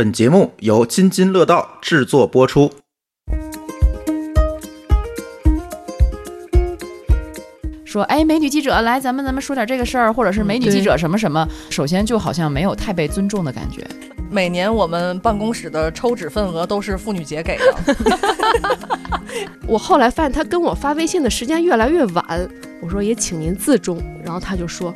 本节目由津津乐道制作播出。说，哎，美女记者，来，咱们咱们说点这个事儿，或者是美女记者什么什么。首先，就好像没有太被尊重的感觉。每年我们办公室的抽纸份额都是妇女节给的。我后来发现他跟我发微信的时间越来越晚，我说也请您自重，然后他就说，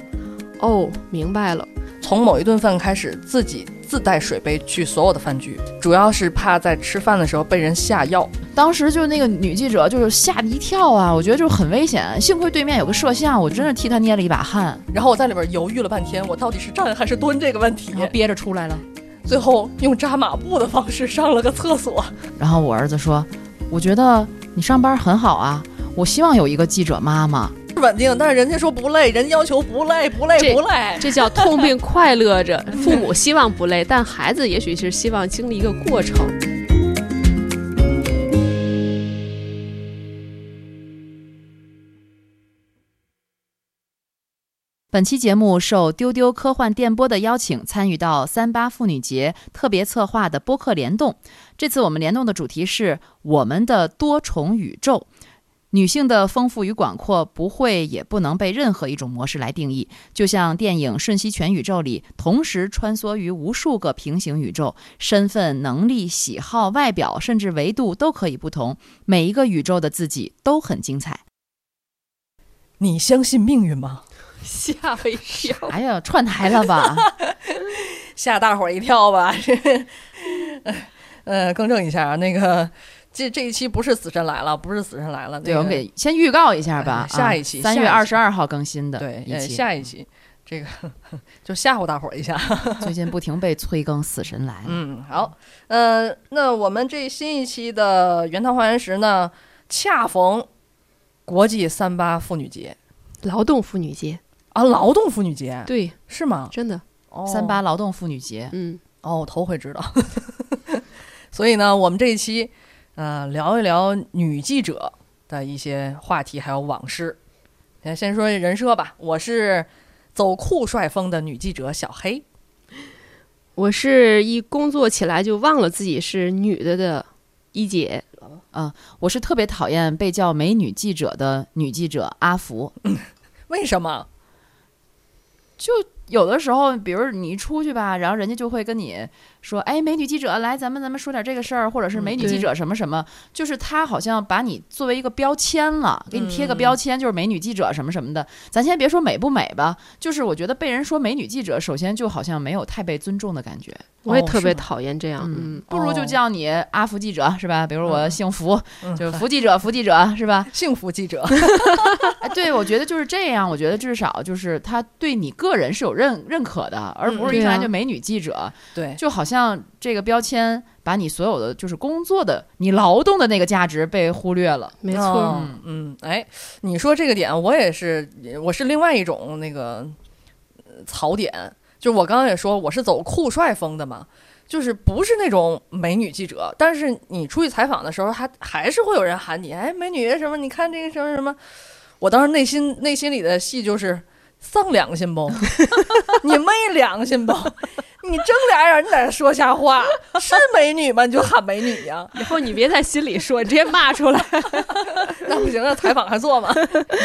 哦，明白了。从某一顿饭开始，自己自带水杯去所有的饭局，主要是怕在吃饭的时候被人下药。当时就是那个女记者就是吓了一跳啊，我觉得就是很危险。幸亏对面有个摄像，我真是替她捏了一把汗。然后我在里边犹豫了半天，我到底是站还是蹲这个问题，憋着出来了。最后用扎马步的方式上了个厕所。然后我儿子说：“我觉得你上班很好啊，我希望有一个记者妈妈。”稳定，但是人家说不累，人要求不累，不累，不累，这叫痛并快乐着。父母希望不累，但孩子也许是希望经历一个过程。本期节目受丢丢科幻电波的邀请，参与到三八妇女节特别策划的播客联动。这次我们联动的主题是我们的多重宇宙。女性的丰富与广阔不会也不能被任何一种模式来定义，就像电影《瞬息全宇宙》里同时穿梭于无数个平行宇宙，身份、能力、喜好、外表，甚至维度都可以不同，每一个宇宙的自己都很精彩。你相信命运吗？吓我一跳！哎呀，串台了吧？吓大伙儿一跳吧？呃，更正一下啊，那个。这这一期不是死神来了，不是死神来了。对，我们给先预告一下吧。下一期三月二十二号更新的。对，下一期这个就吓唬大伙儿一下。最近不停被催更，死神来了。嗯，好，呃，那我们这新一期的原汤化原石呢，恰逢国际三八妇女节，劳动妇女节啊，劳动妇女节，对，是吗？真的，三八劳动妇女节，嗯，哦，我头回知道。所以呢，我们这一期。呃，聊一聊女记者的一些话题，还有往事。先先说人设吧，我是走酷帅风的女记者小黑。我是一工作起来就忘了自己是女的的一姐。啊，我是特别讨厌被叫美女记者的女记者阿福。为什么？就有的时候，比如你一出去吧，然后人家就会跟你。说哎，美女记者来，咱们咱们说点这个事儿，或者是美女记者什么什么，就是他好像把你作为一个标签了，给你贴个标签，就是美女记者什么什么的。咱先别说美不美吧，就是我觉得被人说美女记者，首先就好像没有太被尊重的感觉。我也特别讨厌这样，嗯，不如就叫你阿福记者是吧？比如我姓福，就是福记者，福记者是吧？幸福记者。哎，对，我觉得就是这样。我觉得至少就是他对你个人是有认认可的，而不是一上来就美女记者。对，就好像。像这个标签，把你所有的就是工作的、你劳动的那个价值被忽略了。没错，嗯，哎，你说这个点，我也是，我是另外一种那个槽点。就我刚刚也说，我是走酷帅风的嘛，就是不是那种美女记者，但是你出去采访的时候，还还是会有人喊你，哎，美女什么？你看这个什么什么？我当时内心内心里的戏就是丧良心不？你昧良心不？你睁俩眼，你在这说瞎话，是美女吗？你就喊美女呀！以后你别在心里说，你直接骂出来。那不行，那采访还做吗？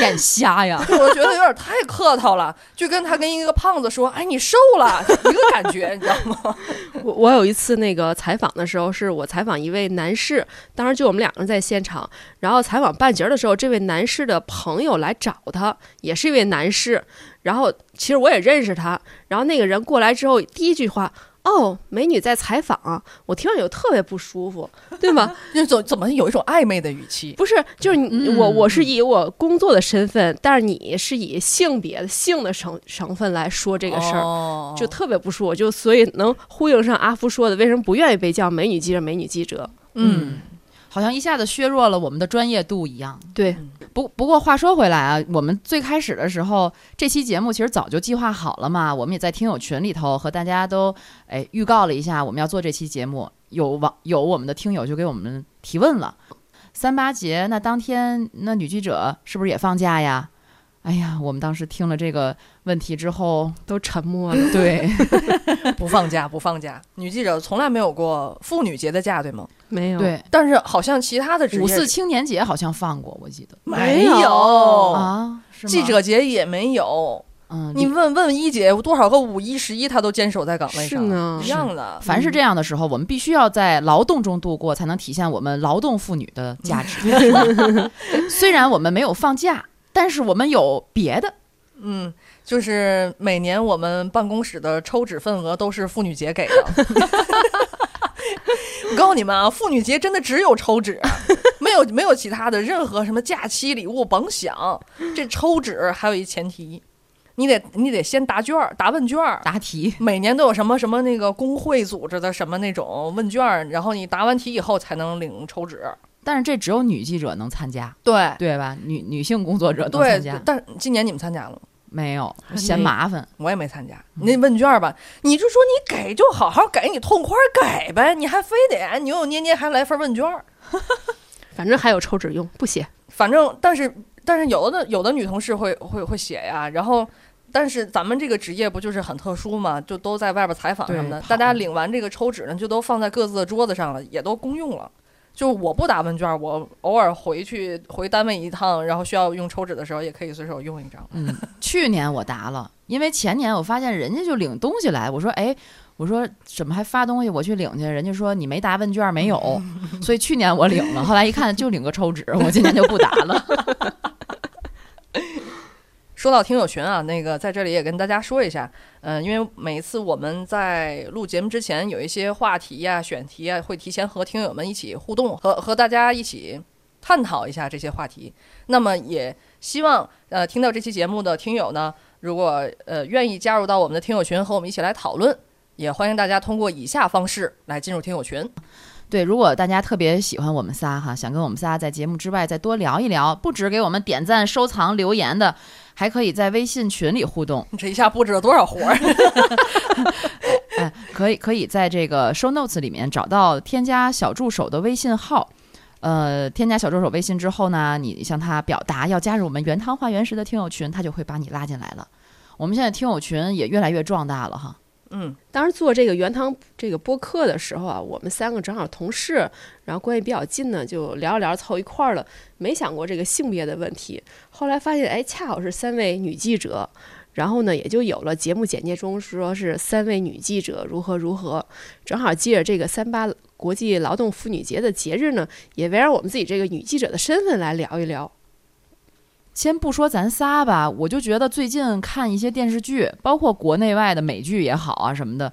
眼瞎呀！我觉得有点太客套了，就跟他跟一个胖子说：“哎，你瘦了。”一个感觉，你知道吗？我我有一次那个采访的时候，是我采访一位男士，当时就我们两个人在现场，然后采访半截的时候，这位男士的朋友来找他，也是一位男士。然后其实我也认识他，然后那个人过来之后，第一句话，哦，美女在采访，我听着有特别不舒服，对吗？那怎怎么有一种暧昧的语气？不是，就是你我我是以我工作的身份，但是你是以性别的性的成成分来说这个事儿，就特别不舒服。就所以能呼应上阿福说的，为什么不愿意被叫美女记者？美女记者，嗯。好像一下子削弱了我们的专业度一样。对，不不过话说回来啊，我们最开始的时候，这期节目其实早就计划好了嘛。我们也在听友群里头和大家都哎预告了一下我们要做这期节目。有网有我们的听友就给我们提问了：三八节那当天那女记者是不是也放假呀？哎呀，我们当时听了这个问题之后，都沉默了。对，不放假，不放假。女记者从来没有过妇女节的假，对吗？没有，对，但是好像其他的职业五四青年节好像放过，我记得没没有啊，记者节也没有。嗯，你问问一姐，多少个五一、十一，她都坚守在岗位上，是呢一样的。凡是这样的时候，我们必须要在劳动中度过，才能体现我们劳动妇女的价值。虽然我们没有放假，但是我们有别的。嗯，就是每年我们办公室的抽纸份额都是妇女节给的。我 告诉你们啊，妇女节真的只有抽纸，没有没有其他的任何什么假期礼物，甭想。这抽纸还有一前提，你得你得先答卷儿，答问卷儿。答题，每年都有什么什么那个工会组织的什么那种问卷儿，然后你答完题以后才能领抽纸。但是这只有女记者能参加，对对吧？女女性工作者能参加，，但是今年你们参加了吗？没有嫌麻烦。我也没参加。那问卷儿吧，你就说你给就好好给，你痛快给呗，你还非得扭扭捏捏还来份问卷儿。反正还有抽纸用，不写。反正，但是但是有的有的女同事会会会写呀，然后。但是咱们这个职业不就是很特殊嘛，就都在外边采访什么的，大家领完这个抽纸呢，就都放在各自的桌子上了，也都公用了。就我不答问卷，我偶尔回去回单位一趟，然后需要用抽纸的时候，也可以随手用一张。嗯，去年我答了，因为前年我发现人家就领东西来，我说哎，我说怎么还发东西？我去领去，人家说你没答问卷没有，所以去年我领了，后来一看就领个抽纸，我今年就不答了。说到听友群啊，那个在这里也跟大家说一下，嗯、因为每一次我们在录节目之前有一些话题呀、选题呀，会提前和听友们一起互动，和和大家一起探讨一下这些话题。那么也希望呃听到这期节目的听友呢，如果呃愿意加入到我们的听友群和我们一起来讨论，也欢迎大家通过以下方式来进入听友群。对，如果大家特别喜欢我们仨哈，想跟我们仨在节目之外再多聊一聊，不止给我们点赞、收藏、留言的，还可以在微信群里互动。这一下布置了多少活儿？哎，可以可以在这个 show notes 里面找到添加小助手的微信号。呃，添加小助手微信之后呢，你向他表达要加入我们原汤化原食的听友群，他就会把你拉进来了。我们现在听友群也越来越壮大了哈。嗯，当时做这个原汤这个播客的时候啊，我们三个正好同事，然后关系比较近呢，就聊着聊着凑一块儿了，没想过这个性别的问题。后来发现，哎，恰好是三位女记者，然后呢，也就有了节目简介中说是三位女记者如何如何。正好借着这个三八国际劳动妇女节的节日呢，也围绕我们自己这个女记者的身份来聊一聊。先不说咱仨吧，我就觉得最近看一些电视剧，包括国内外的美剧也好啊什么的，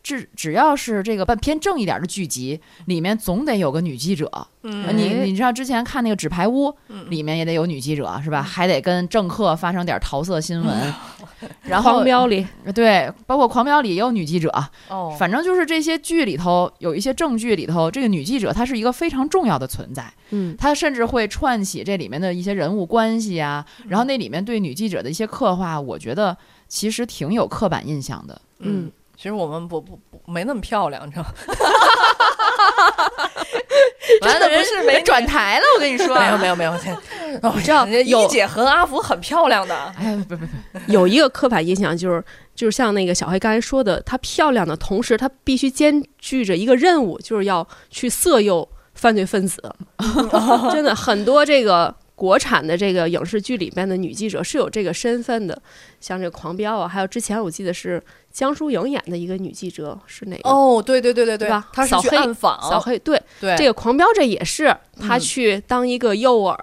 只只要是这个偏正一点的剧集，里面总得有个女记者。嗯你你知道之前看那个《纸牌屋》嗯里面也得有女记者是吧？还得跟政客发生点桃色新闻，然后狂飙里，对，包括《狂飙》里也有女记者，哦，反正就是这些剧里头有一些正剧里头，这个女记者她是一个非常重要的存在，嗯，她甚至会串起这里面的一些人物关系啊，然后那里面对女记者的一些刻画，我觉得其实挺有刻板印象的。嗯嗯，其实我们不不不没那么漂亮，你知道吗？真的不是没转台了，我跟你说没有没有没有，我，知道姐和阿福很漂亮的，哎，不不不，有一个刻板印象，就是就是像那个小黑刚才说的，她漂亮的同时，她必须兼具着一个任务，就是要去色诱犯罪分子。真的，很多这个国产的这个影视剧里边的女记者是有这个身份的，像这个《狂飙》啊，还有之前我记得是江疏影演的一个女记者，是哪个？哦，对对对对对吧她是去暗访，小黑对对这个《狂飙》这也是她嗯去当一个诱饵，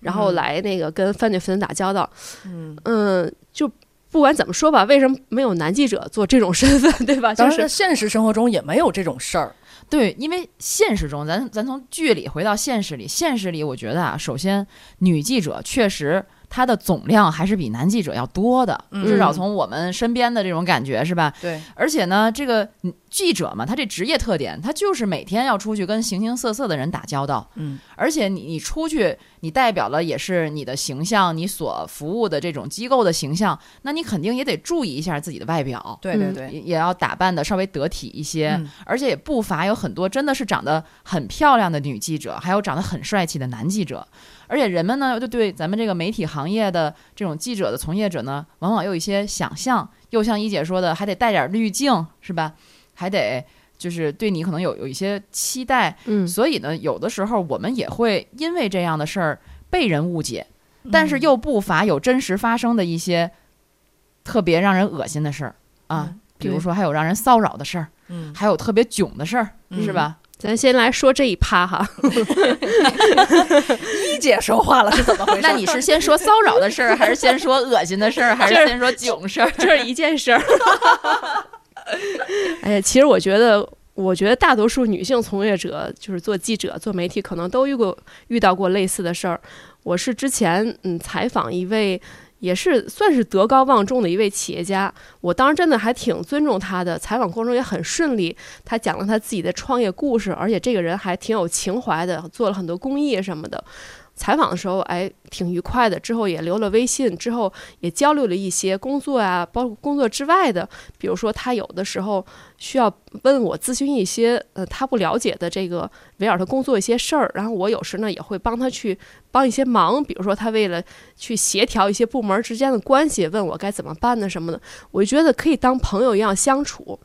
然后嗯来那个跟犯罪分子打交道。嗯，嗯，就不管怎么说吧，为什么没有男记者做这种身份，对吧？就当然，是现实生活中也没有这种事儿。对，因为现实中，咱咱从剧里回到现实里，现实里我觉得啊，首先女记者确实她的总量还是比男记者要多的，嗯。至少从我们身边的这种感觉是吧？对，而且呢，这个嗯记者嘛，他这职业特点，他就是每天要出去跟形形色色的人打交道，嗯，而且你你出去，你代表了也是你的形象，你所服务的这种机构的形象，那你肯定也得注意一下自己的外表，嗯对对对，也也要打扮的稍微得体一些，嗯。而且也不乏有很多真的是长得很漂亮的女记者，还有长得很帅气的男记者。而且人们呢，就对咱们这个媒体行业的这种记者的从业者呢，往往有一些想象，又像一姐说的，还得带点滤镜，是吧？还得就是对你可能有有一些期待，嗯。所以呢，有的时候我们也会因为这样的事儿被人误解，但是又不乏有真实发生的一些特别让人恶心的事儿啊，嗯比如说还有让人骚扰的事儿，嗯，还有特别囧的事儿，嗯。是吧？咱先来说这一趴哈，一姐说话了是怎么回事？那你是先说骚扰的事儿，还是先说恶心的事儿，还是先说囧事儿？这是一件事儿。哎呀，其实我觉得，我觉得大多数女性从业者，就是做记者、做媒体，可能都遇过遇到过类似的事儿。我是之前嗯采访一位。也是算是德高望重的一位企业家，我当时真的还挺尊重他的，采访过程中也很顺利。他讲了他自己的创业故事，而且这个人还挺有情怀的，做了很多公益什么的。采访的时候，哎，挺愉快的。之后也留了微信，之后也交流了一些工作啊，包括工作之外的，比如说他有的时候需要问我咨询一些呃他不了解的这个围绕他工作一些事儿，然后我有时呢也会帮他去帮一些忙，比如说他为了去协调一些部门之间的关系，问我该怎么办呢什么的，我就觉得可以当朋友一样相处。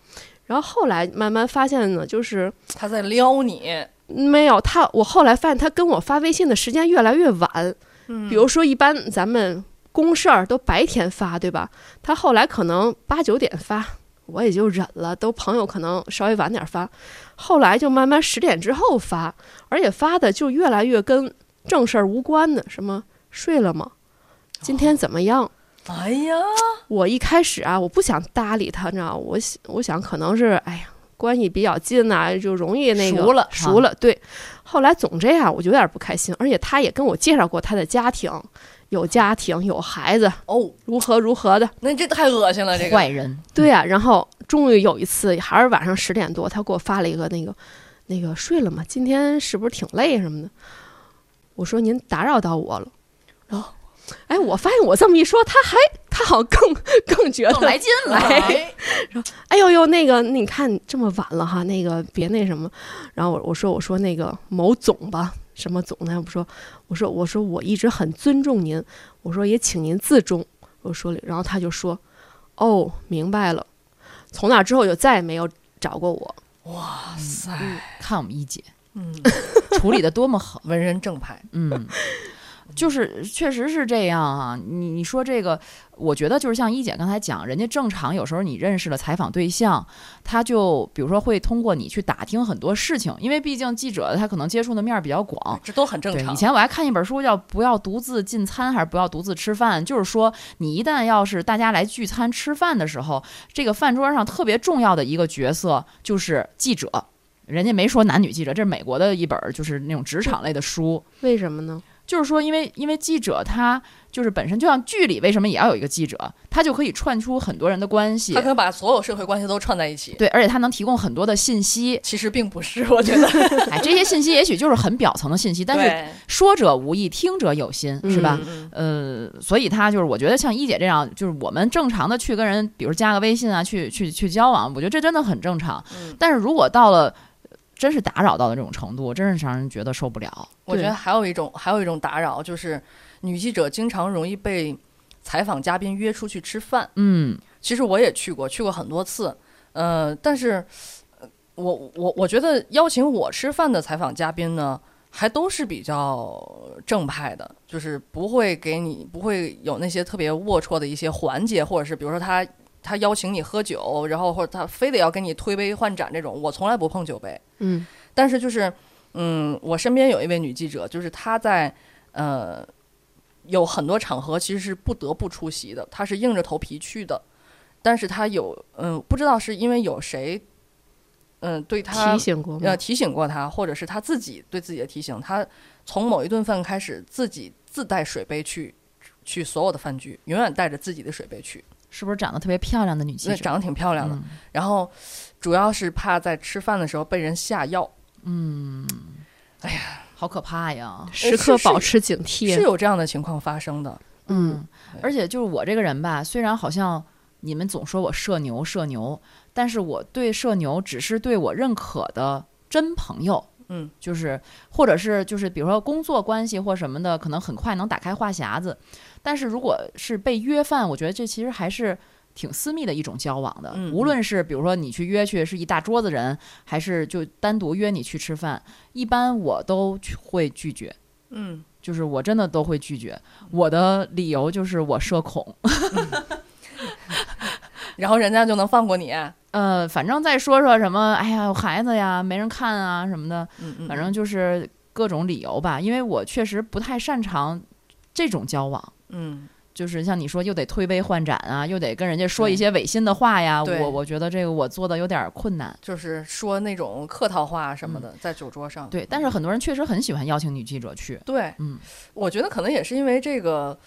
然后后来慢慢发现呢，就是他在撩你，没有他，我后来发现他跟我发微信的时间越来越晚。嗯比如说，一般咱们公事儿都白天发，对吧？他后来可能八九点发，我也就忍了。都朋友可能稍微晚点发，后来就慢慢十点之后发，而且发的就越来越跟正事儿无关的，什么睡了吗？今天怎么样？哎呀，我一开始啊，我不想搭理他，你知道，我想我想可能是哎呀关系比较近呐、就容易那个熟了熟了。对，后来总这样，我就有点不开心。而且他也跟我介绍过他的家庭，有家庭有孩子，哦，如何如何的。那这太恶心了，这个坏人，对呀、然后终于有一次，还是晚上十点多，他给我发了一个那个那个睡了吗？今天是不是挺累什么的？我说您打扰到我了。然后，哎，我发现我这么一说，他还他好像更更觉得来劲了。说，哎呦呦，那个你看这么晚了哈，那个别那什么。然后我我说我说那个某总吧，什么总呢？我说我说我说我一直很尊重您，我说也请您自重。我说了，然后他就说，哦，明白了。从那之后就再也没有找过我。哇塞，看我们一姐嗯，处理的多么好，文人正派，嗯。就是确实是这样啊，你你说这个，我觉得就是像一姐刚才讲，人家正常有时候你认识了采访对象，他就比如说会通过你去打听很多事情，因为毕竟记者他可能接触的面儿比较广，这都很正，常。以前我还看一本书叫《不要独自进餐》，还是不要独自吃饭，就是说你一旦要是大家来聚餐吃饭的时候，这个饭桌上特别重要的一个角色就是记者。人家没说男女记者，这是美国的一本儿就是那种职场类的书，为什么呢？就是说，因为因为记者他就是本身就像剧里为什么也要有一个记者，他就可以串出很多人的关系他，可以把所有社会关系都串在一起。对，而且他能提供很多的信息，其实并不是，我觉得，哎，这些信息也许就是很表层的信息，但是，说者无意，听者有心，是吧？呃，所以他就是，我觉得像一姐这样，就是我们正常的去跟人，比如加个微信啊，去去去交往，我觉得这真的很正常。嗯但是如果到了真是打扰到的这种程度，真是让人觉得受不了。我觉得还有一种，还有一种打扰，就是女记者经常容易被采访嘉宾约出去吃饭。嗯，其实我也去过，去过很多次。呃，但是，呃我我我觉得邀请我吃饭的采访嘉宾呢，还都是比较正派的，就是不会给你不会有那些特别龌龊的一些环节，或者是比如说他他邀请你喝酒，然后或者他非得要跟你推杯换盏这种，我从来不碰酒杯。嗯但是就是，嗯，我身边有一位女记者，就是她在呃有很多场合其实是不得不出席的，她是硬着头皮去的，但是她有嗯，不知道是因为有谁嗯对她提醒过吗？呃提醒过她，或者是她自己对自己的提醒，她从某一顿饭开始自己自带水杯去去所有的饭局，永远带着自己的水杯去。是不是长得特别漂亮的女记者？那长得挺漂亮的。嗯然后主要是怕在吃饭的时候被人下药，嗯，哎呀好可怕呀！时刻保持警惕。是有这样的情况发生的。嗯，而且就是我这个人吧，虽然好像你们总说我社牛社牛，但是我对社牛只是对我认可的真朋友，嗯，就是或者是就是比如说工作关系或什么的，可能很快能打开话匣子。但是如果是被约饭，我觉得这其实还是。挺私密的一种交往的，嗯无论是比如说你去约去是一大桌子人，还是就单独约你去吃饭，一般我都会拒绝。嗯，就是我真的都会拒绝。我的理由就是我社恐。然后人家就能放过你。呃，反正再说说什么，哎呀，有孩子呀，没人看啊什么的，嗯嗯，反正就是各种理由吧。因为我确实不太擅长这种交往。嗯就是像你说，又得推杯换盏啊，又得跟人家说一些违心的话呀，对我我觉得这个我做的有点困难。就是说那种客套话什么的，在酒桌上。嗯对，但是很多人确实很喜欢邀请女记者去。对，嗯，我觉得可能也是因为这个，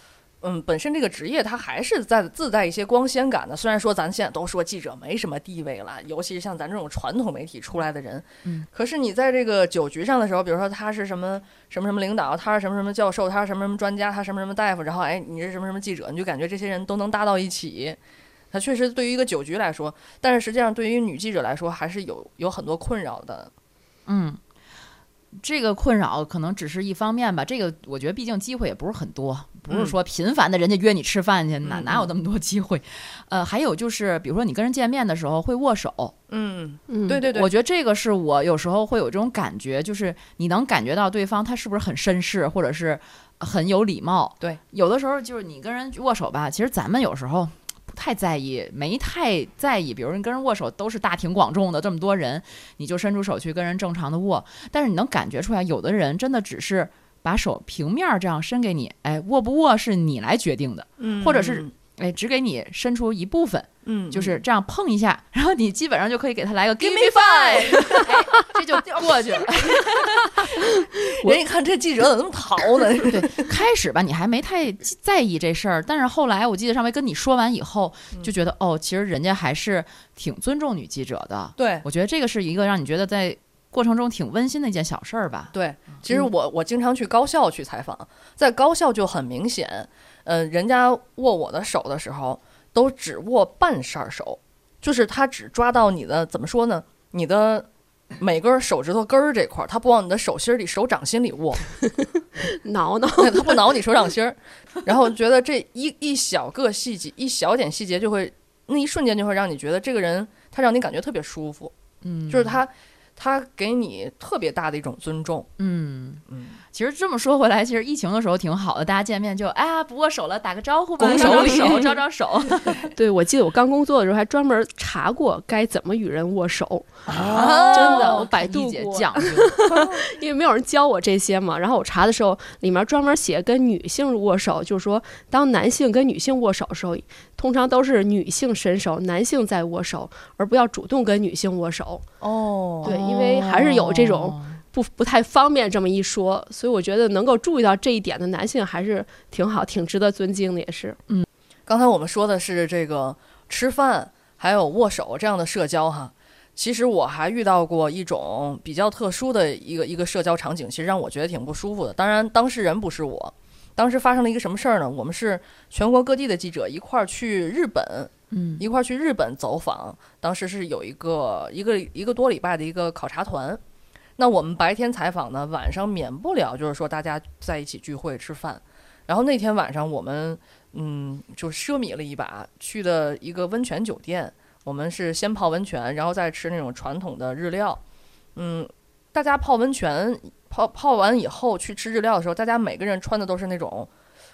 嗯，本身这个职业它还是在自带一些光鲜感的。虽然说咱现在都说记者没什么地位了，尤其是像咱这种传统媒体出来的人，嗯，可是你在这个酒局上的时候，比如说他是什么什么什么领导，他是什么什么教授，他是什么什么专家，他什么什么大夫，然后哎，你是什么什么记者，你就感觉这些人都能搭到一起。他确实对于一个酒局来说，但是实际上对于女记者来说，还是有有很多困扰的。嗯，这个困扰可能只是一方面吧。这个我觉得，毕竟机会也不是很多，不是嗯说频繁的人家约你吃饭去，哪嗯哪有那么多机会？呃，还有就是，比如说你跟人见面的时候会握手，嗯，嗯，对对对，我觉得这个是我有时候会有这种感觉，就是你能感觉到对方他是不是很绅士，或者是很有礼貌。对，有的时候就是你跟人握手吧，其实咱们有时候。不太在意，没太在意。比如你跟人握手，都是大庭广众的，这么多人，你就伸出手去跟人正常的握。但是你能感觉出来，有的人真的只是把手平面儿这样伸给你，哎，握不握是你来决定的，嗯，或者是哎，只给你伸出一部分，嗯，就是这样碰一下，然后你基本上就可以给他来个 give me five，哎，这就过去了。人一看这记者怎么那么淘呢？对，开始吧，你还没太在意这事儿，但是后来我记得上回跟你说完以后，就觉得哦，其实人家还是挺尊重女记者的。对我觉得这个是一个让你觉得在过程中挺温馨的一件小事儿吧。对，其实我我经常去高校去采访，在高校就很明显，呃，人家握我的手的时候都只握半扇手，就是他只抓到你的怎么说呢？你的每根手指头根儿这块儿，他不往你的手心里、手掌心里握，挠挠，他不挠你手掌心儿，然后觉得这一一小个细节，一小点细节就会那一瞬间就会让你觉得这个人他让你感觉特别舒服，嗯，就是他他给你特别大的一种尊重，嗯，嗯，其实这么说回来，其实疫情的时候挺好的，大家见面就哎呀不握手了，打个招呼吧，拱手招招手，招招手。对我记得我刚工作的时候还专门查过该怎么与人握手，啊真的我百度过讲究，因为没有人教我这些嘛。然后我查的时候，里面专门写跟女性握手，就是说当男性跟女性握手的时候，通常都是女性伸手，男性在握手，而不要主动跟女性握手。哦，对因为还是有这种哦不不太方便这么一说，所以我觉得能够注意到这一点的男性还是挺好，挺值得尊敬的，也是。嗯刚才我们说的是这个吃饭还有握手这样的社交哈，其实我还遇到过一种比较特殊的一个一个社交场景，其实让我觉得挺不舒服的。当然，当事人不是我。当时发生了一个什么事儿呢？我们是全国各地的记者一块儿去日本，嗯一块儿去日本走访。当时是有一个一个一个多礼拜的一个考察团。那我们白天采访呢，晚上免不了就是说大家在一起聚会吃饭。然后那天晚上我们嗯就奢靡了一把，去的一个温泉酒店。我们是先泡温泉，然后再吃那种传统的日料。嗯，大家泡温泉泡泡完以后去吃日料的时候，大家每个人穿的都是那种，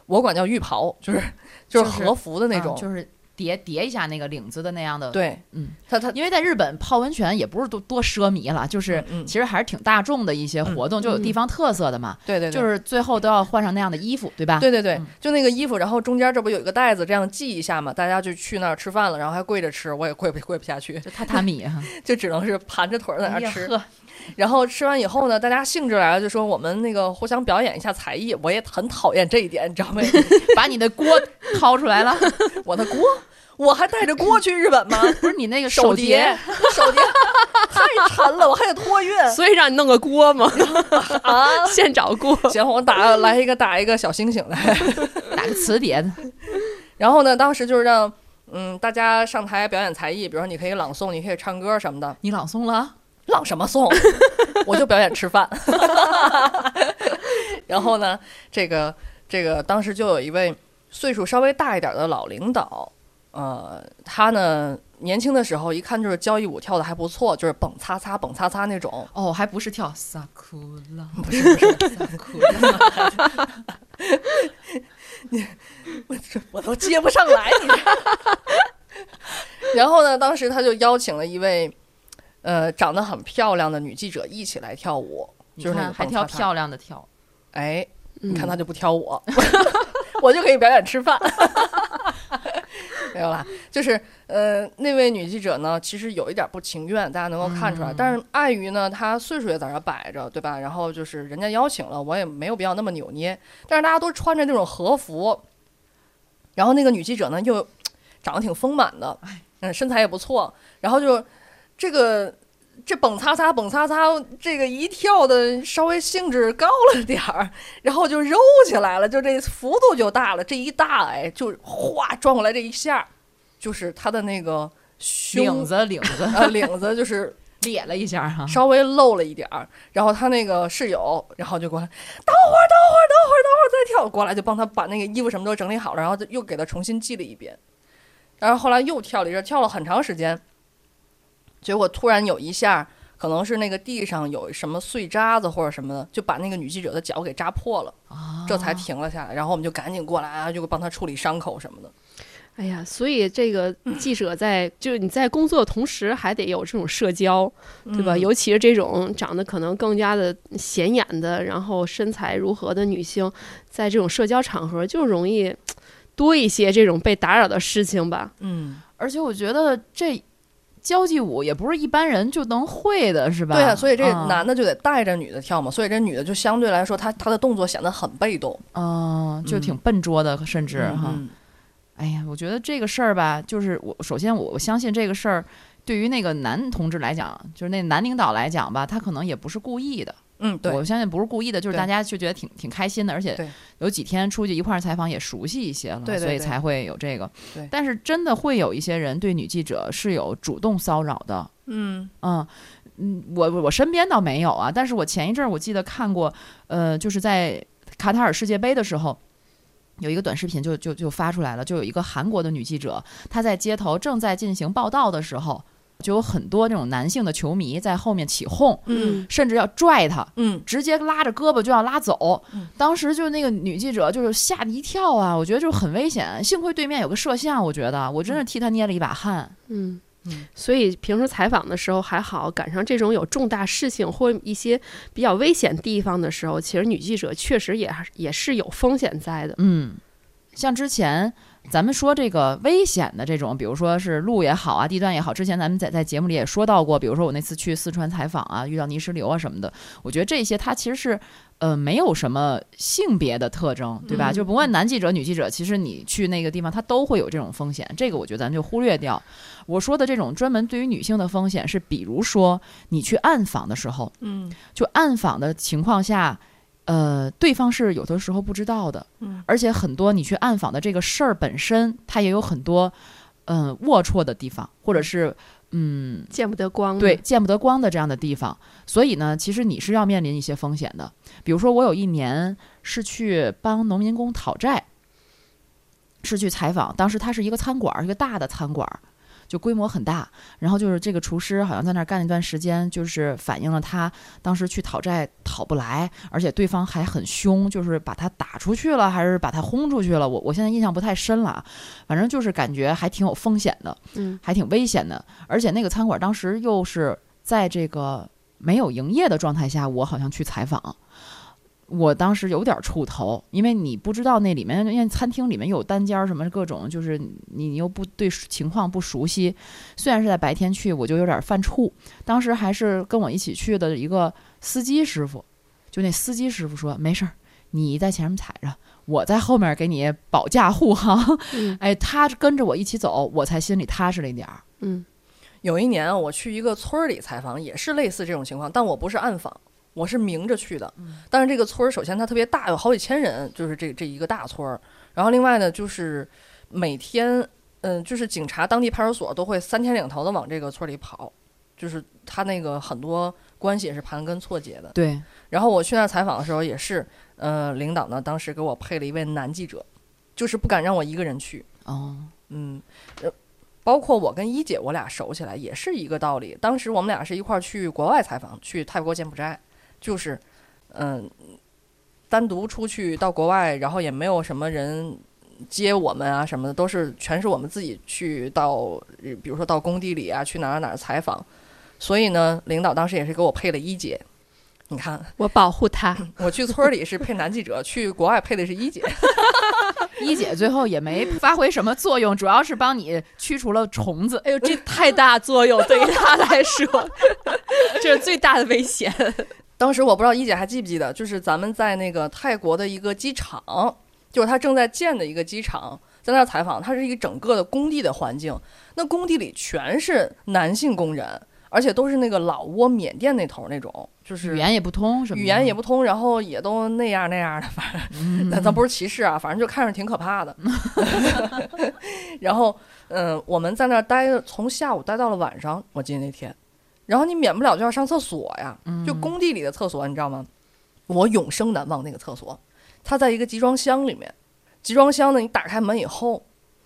我管叫浴袍，就是就是和服的那啊种。就是叠叠一下那个领子的那样的。，对，嗯，他他因为在日本泡温泉也不是多多奢靡了，就是其实还是挺大众的一些活动，就有地方特色的嘛。对对对，就是最后都要换上那样的衣服，对吧？对对对嗯，就那个衣服，然后中间这不有一个袋子，这样系一下嘛，大家就去那儿吃饭了，然后还跪着吃，我也跪不跪不下去，就榻榻米哈，就只能是盘着腿儿在那儿吃。呵，然后吃完以后呢，大家兴致来了，就说我们那个互相表演一下才艺，我也很讨厌这一点，你知道吗？把你的锅掏出来了，我的锅，我还带着锅去日本吗？不是你那个手碟，手碟太沉了，我还得托运所以让你弄个锅嘛，啊！现找锅。行，我打来一个打一个小星星来。打个磁碟的，然后呢，当时就是让嗯大家上台表演才艺，比如说你可以朗诵，你可以唱歌什么的。你朗诵了？朗什么诵？我就表演吃饭。然后呢，这个这个当时就有一位岁数稍微大一点的老领导，呃，他呢年轻的时候一看就是交谊舞跳的还不错，就是蹦擦擦蹦擦擦那种。哦，还不是跳萨库拉，不是不是，萨库拉，我都接不上来你。然后呢，当时他就邀请了一位呃长得很漂亮的女记者一起来跳舞，就是还挑个蹦擦擦漂亮的跳，哎，你你看她就不挑我，我就可以表演吃饭。没有啦，就是呃，那位女记者呢，其实有一点不情愿，大家能够看出来。嗯但是碍于呢，她岁数也在那摆着，对吧？然后就是人家邀请了，我也没有必要那么扭捏。但是大家都穿着那种和服，然后那个女记者呢又长得挺丰满的，嗯，身材也不错，然后就这个。这蹦擦擦蹦擦擦，这个一跳的稍微兴致高了点儿，然后就揉起来了，就这幅度就大了。这一大哎，就哗转过来这一下，就是他的那个胸领子领子啊领子就是咧了一下哈，稍微露了一点儿。然后他那个室友，然后就过来，等会儿等会儿等会儿等会儿再跳，过来就帮他把那个衣服什么都整理好了，然后就又给他重新系了一遍。然后后来又跳了一阵，跳了很长时间，结果突然有一下。可能是那个地上有什么碎渣子或者什么的，就把那个女记者的脚给扎破了，这才停了下来。然后我们就赶紧过来啊，就帮她处理伤口什么的。哎呀，所以这个 记者在就是你在工作的同时，还得有这种社交，对吧？嗯尤其是这种长得可能更加的显眼的，然后身材如何的女性，在这种社交场合就容易 多一些这种被打扰的事情吧。嗯，而且我觉得这交际舞也不是一般人就能会的，是吧？对啊，所以这嗯男的就得带着女的跳嘛，所以这女的就相对来说，她她的动作显得很被动，嗯，就嗯挺笨拙的，甚至哈。嗯哎呀，我觉得这个事儿吧，就是我首先我我相信这个事儿，对于那个男同志来讲，就是那男领导来讲吧，他可能也不是故意的。嗯，对，我相信不是故意的，就是大家就觉得挺挺开心的，而且有几天出去一块儿采访也熟悉一些了，所以才会有这个。对但是真的会有一些人对女记者是有主动骚扰的，嗯嗯。嗯，我我身边倒没有啊，但是我前一阵儿我记得看过，呃，就是在卡塔尔世界杯的时候，有一个短视频就就就发出来了，就有一个韩国的女记者，她在街头正在进行报道的时候，就有很多那种男性的球迷在后面起哄，嗯甚至要拽他，嗯直接拉着胳膊就要拉走嗯。当时就那个女记者就是吓得一跳啊，我觉得就很危险。幸亏对面有个摄像，我觉得我真是替他捏了一把汗。嗯嗯，所以平时采访的时候还好，赶上这种有重大事情或一些比较危险地方的时候，其实女记者确实也还也是有风险在的。嗯，像之前咱们说这个危险的这种，比如说是路也好啊，地段也好，之前咱们在在节目里也说到过，比如说我那次去四川采访啊，遇到泥石流啊什么的，我觉得这些它其实是呃没有什么性别的特征，对吧？嗯就不管男记者、女记者，其实你去那个地方，它都会有这种风险，这个我觉得咱就忽略掉。我说的这种专门对于女性的风险是，比如说你去暗访的时候，嗯就暗访的情况下，呃，对方是有的时候不知道的，嗯而且很多你去暗访的这个事儿本身，它也有很多嗯、龌龊的地方，或者是嗯。见不得光对，见不得光的这样的地方，所以呢，其实你是要面临一些风险的。比如说，我有一年是去帮农民工讨债，是去采访，当时他是一个餐馆儿，一个大的餐馆儿，就规模很大。然后就是这个厨师好像在那儿干一段时间，就是反映了他当时去讨债讨不来，而且对方还很凶，就是把他打出去了，还是把他轰出去了。我我现在印象不太深了啊，反正就是感觉还挺有风险的。嗯还挺危险的。而且那个餐馆当时又是在这个没有营业的状态下，我好像去采访。我当时有点怵头，因为你不知道那里面，因为餐厅里面有单间儿什么各种，就是你你又不对情况不熟悉。虽然是在白天去，我就有点犯怵。当时还是跟我一起去的一个司机师傅，就那司机师傅说没事儿，你在前面踩着，我在后面给你保驾护航。嗯哎，他跟着我一起走，我才心里踏实了一点儿。嗯有一年我去一个村儿里采访，也是类似这种情况，但我不是暗访，我是明着去的。但是这个村儿首先它特别大，有好几千人，就是这这一个大村儿。然后另外呢，就是每天，嗯、就是警察、当地派出所都会三天两头的往这个村儿里跑，就是他那个很多关系也是盘根错节的。对，然后我去那儿采访的时候，也是，呃，领导呢当时给我配了一位男记者，就是不敢让我一个人去。哦，嗯，呃，包括我跟一姐，我俩熟起来也是一个道理。当时我们俩是一块儿去国外采访，去泰国柬埔寨，就是，嗯、单独出去到国外，然后也没有什么人接我们啊什么的，都是全是我们自己去到，比如说到工地里啊，去哪儿哪儿采访。所以呢，领导当时也是给我配了一姐。你看，我保护他。我去村儿里是配男记者，去国外配的是一姐。一姐最后也没发挥什么作用，主要是帮你驱除了虫子。哎呦，这太大作用，对于他来说，这是最大的危险。当时我不知道一姐还记不记得，就是咱们在那个泰国的一个机场，就是他正在建的一个机场，在那儿采访，它是一个整个的工地的环境，那工地里全是男性工人，而且都是那个老挝、缅甸那头那种，就是语言也不通什么，语言也不通，然后也都那样那样的，反正嗯咱咱不是歧视啊，反正就看着挺可怕的。然后，嗯、我们在那儿待了，从下午待到了晚上，我记得那天。然后你免不了就要上厕所呀，就工地里的厕所，你知道吗？我永生难忘那个厕所，它在一个集装箱里面。集装箱呢，你打开门以后，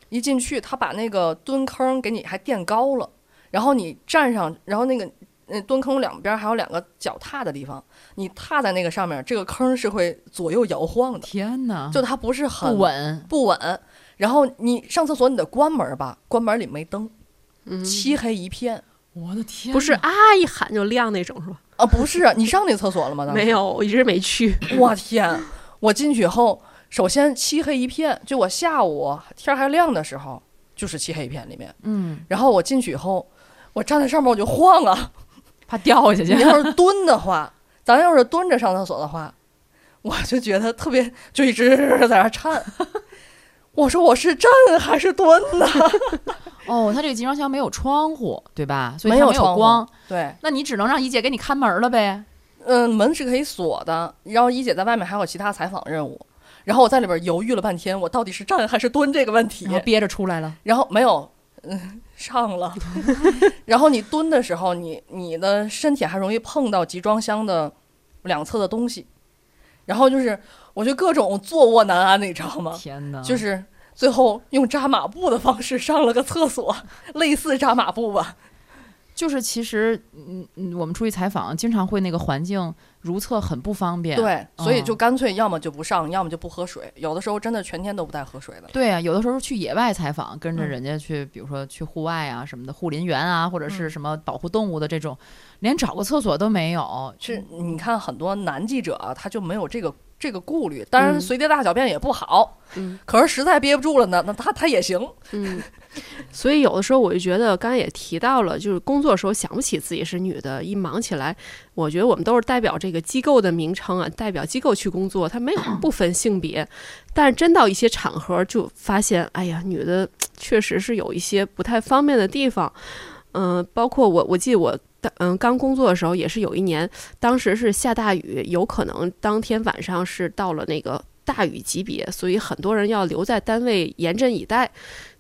一进去，他把那个蹲坑给你还垫高了，然后你站上，然后那个那蹲坑两边还有两个脚踏的地方，你踏在那个上面，这个坑是会左右摇晃的，天哪，就它不是很不稳。不稳。然后你上厕所你得关门吧，关门里没灯，嗯，漆黑一片我的天，不是啊，一喊就亮那种是吧？啊！不是，你上那厕所了吗？当时没有，我一直没去。我天！我进去后，首先漆黑一片，就我下午天还亮的时候，就是漆黑一片里面。嗯，然后我进去以后，我站在上面我就晃啊。怕掉下去你。要是 蹲的话，咱要是蹲着上厕所的话，我就觉得特别，就一直在那颤。我说我是站还是蹲呢？哦，它这个集装箱没有窗户，对吧？所以它没没有光，对，那你只能让一姐给你看门了呗。嗯，门是可以锁的。然后一姐在外面还有其他采访任务，然后我在里边犹豫了半天，我到底是站还是蹲这个问题然。后憋着出来了。然后没有，嗯，上了。然后你蹲的时候，你你的身体还容易碰到集装箱的两侧的东西，然后就是我就各种坐卧难安，你知道吗？天哪，就是最后用扎马步的方式上了个厕所，类似扎马步吧。就是其实，嗯嗯，我们出去采访，经常会那个环境如厕很不方便。对，所以嗯就干脆要么就不上，要么就不喝水。有的时候真的全天都不带喝水的。对啊，有的时候去野外采访，跟着嗯人家去，比如说去户外啊什么的，护林员啊，或者是嗯什么保护动物的这种，连找个厕所都没有。是，你看很多男记者啊，他就没有这个这个顾虑。当然，嗯随地大小便也不好，嗯可是实在憋不住了呢，那他他也行。嗯，所以有的时候我就觉得，刚才也提到了，就是工作的时候想不起自己是女的，一忙起来，我觉得我们都是代表这个机构的名称啊，代表机构去工作，它没有 不分性别，但是真到一些场合就发现，哎呀，女的确实是有一些不太方便的地方，嗯、包括我，我记得我。嗯，刚工作的时候也是有一年，当时是下大雨，有可能当天晚上是到了那个大雨级别，所以很多人要留在单位严阵以待。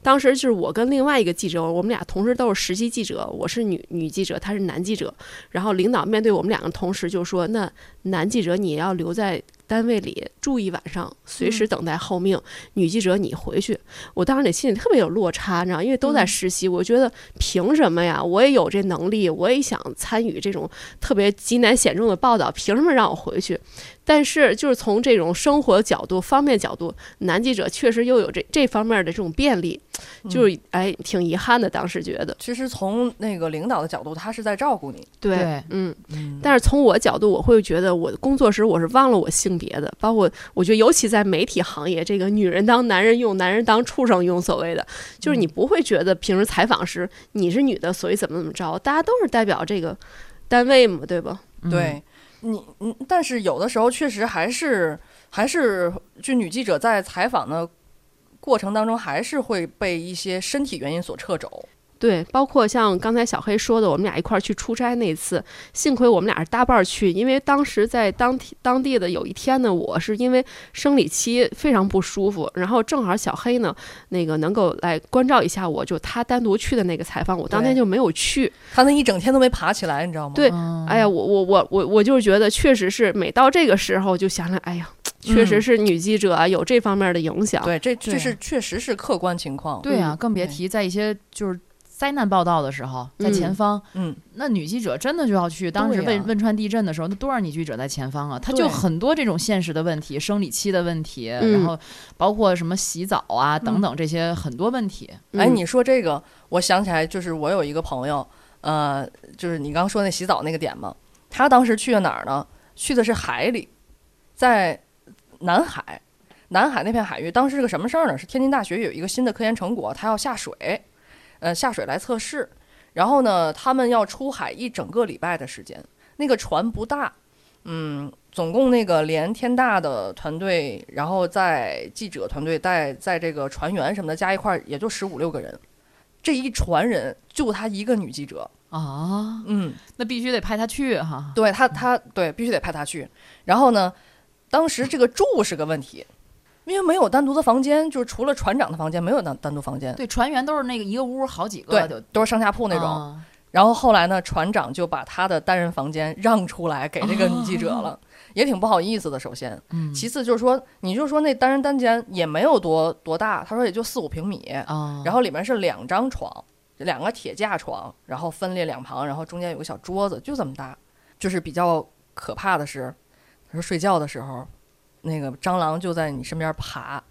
当时就是我跟另外一个记者，我们俩同时都是实习记者，我是女女记者，他是男记者。然后领导面对我们两个同时就说：“那男记者你要留在单位里住一晚上，随时等待候命。女记者你回去。”我当时那心里特别有落差，你知道，因为都在实习，我觉得凭什么呀？我也有这能力，我也想参与这种特别极难险中的报道，凭什么让我回去？但是就是从这种生活角度、方面角度，男记者确实又有这这方面的这种便利，就是哎，挺遗憾的。当时觉得，其实从那个领导的角度，他是在照顾你。对嗯。嗯但是从我角度，我会觉得我工作时我是忘了我性别的，包括我觉得尤其在媒体行业，这个女人当男人用，男人当畜生用，所谓的就是你不会觉得平时采访时你是女的，所以怎么怎么着，大家都是代表这个单位嘛，对吧？嗯对你，嗯，但是有的时候确实还是，还是就女记者在采访的过程当中，还是会被一些身体原因所掣肘。对，包括像刚才小黑说的，我们俩一块儿去出差那次，幸亏我们俩是搭伴儿去，因为当时在当地当地的有一天呢，我是因为生理期非常不舒服，然后正好小黑呢，那个能够来关照一下我，就他单独去的那个采访，我当天就没有去。他那一整天都没爬起来，你知道吗？对嗯哎呀，我我我我我就是觉得，确实是每到这个时候就想想，哎呀，确实嗯是女记者啊有这方面的影响。对，这这是确实是客观情况。对啊，嗯更别提在一些就是灾难报道的时候，在嗯前方，嗯，那女记者真的就要去。当时汶汶川地震的时候，那多少女记者在前方啊？她就很多这种现实的问题，生理期的问题，嗯然后包括什么洗澡啊等等这些很多问题。哎，嗯你说这个，我想起来，就是我有一个朋友，呃，就是你刚说那洗澡那个点嘛，他当时去了哪儿呢？去的是海里，在南海，南海那片海域，当时是个什么事儿呢？是天津大学有一个新的科研成果，它要下水，呃，下水来测试，然后呢，他们要出海一整个礼拜的时间，那个船不大，嗯，总共那个连天大的团队，然后在记者团队带在这个船员什么的加一块儿也就十五六个人，这一船人就她一个女记者，啊，嗯，那必须得派她去哈。对她她对必须得派她去，然后呢，当时这个住是个问题。因为没有单独的房间，就是除了船长的房间，没有单单独房间，对，船员都是那个一个屋好几个，对就，都是上下铺那种。啊然后后来呢，船长就把他的单人房间让出来给这个女记者了，也挺不好意思的。首先，嗯其次就是说，你就说那单人单间也没有多多大，他说也就四五平米，啊，然后里面是两张床，两个铁架床，然后分列两旁，然后中间有个小桌子，就这么大。就是比较可怕的是，他说睡觉的时候，那个蟑螂就在你身边爬，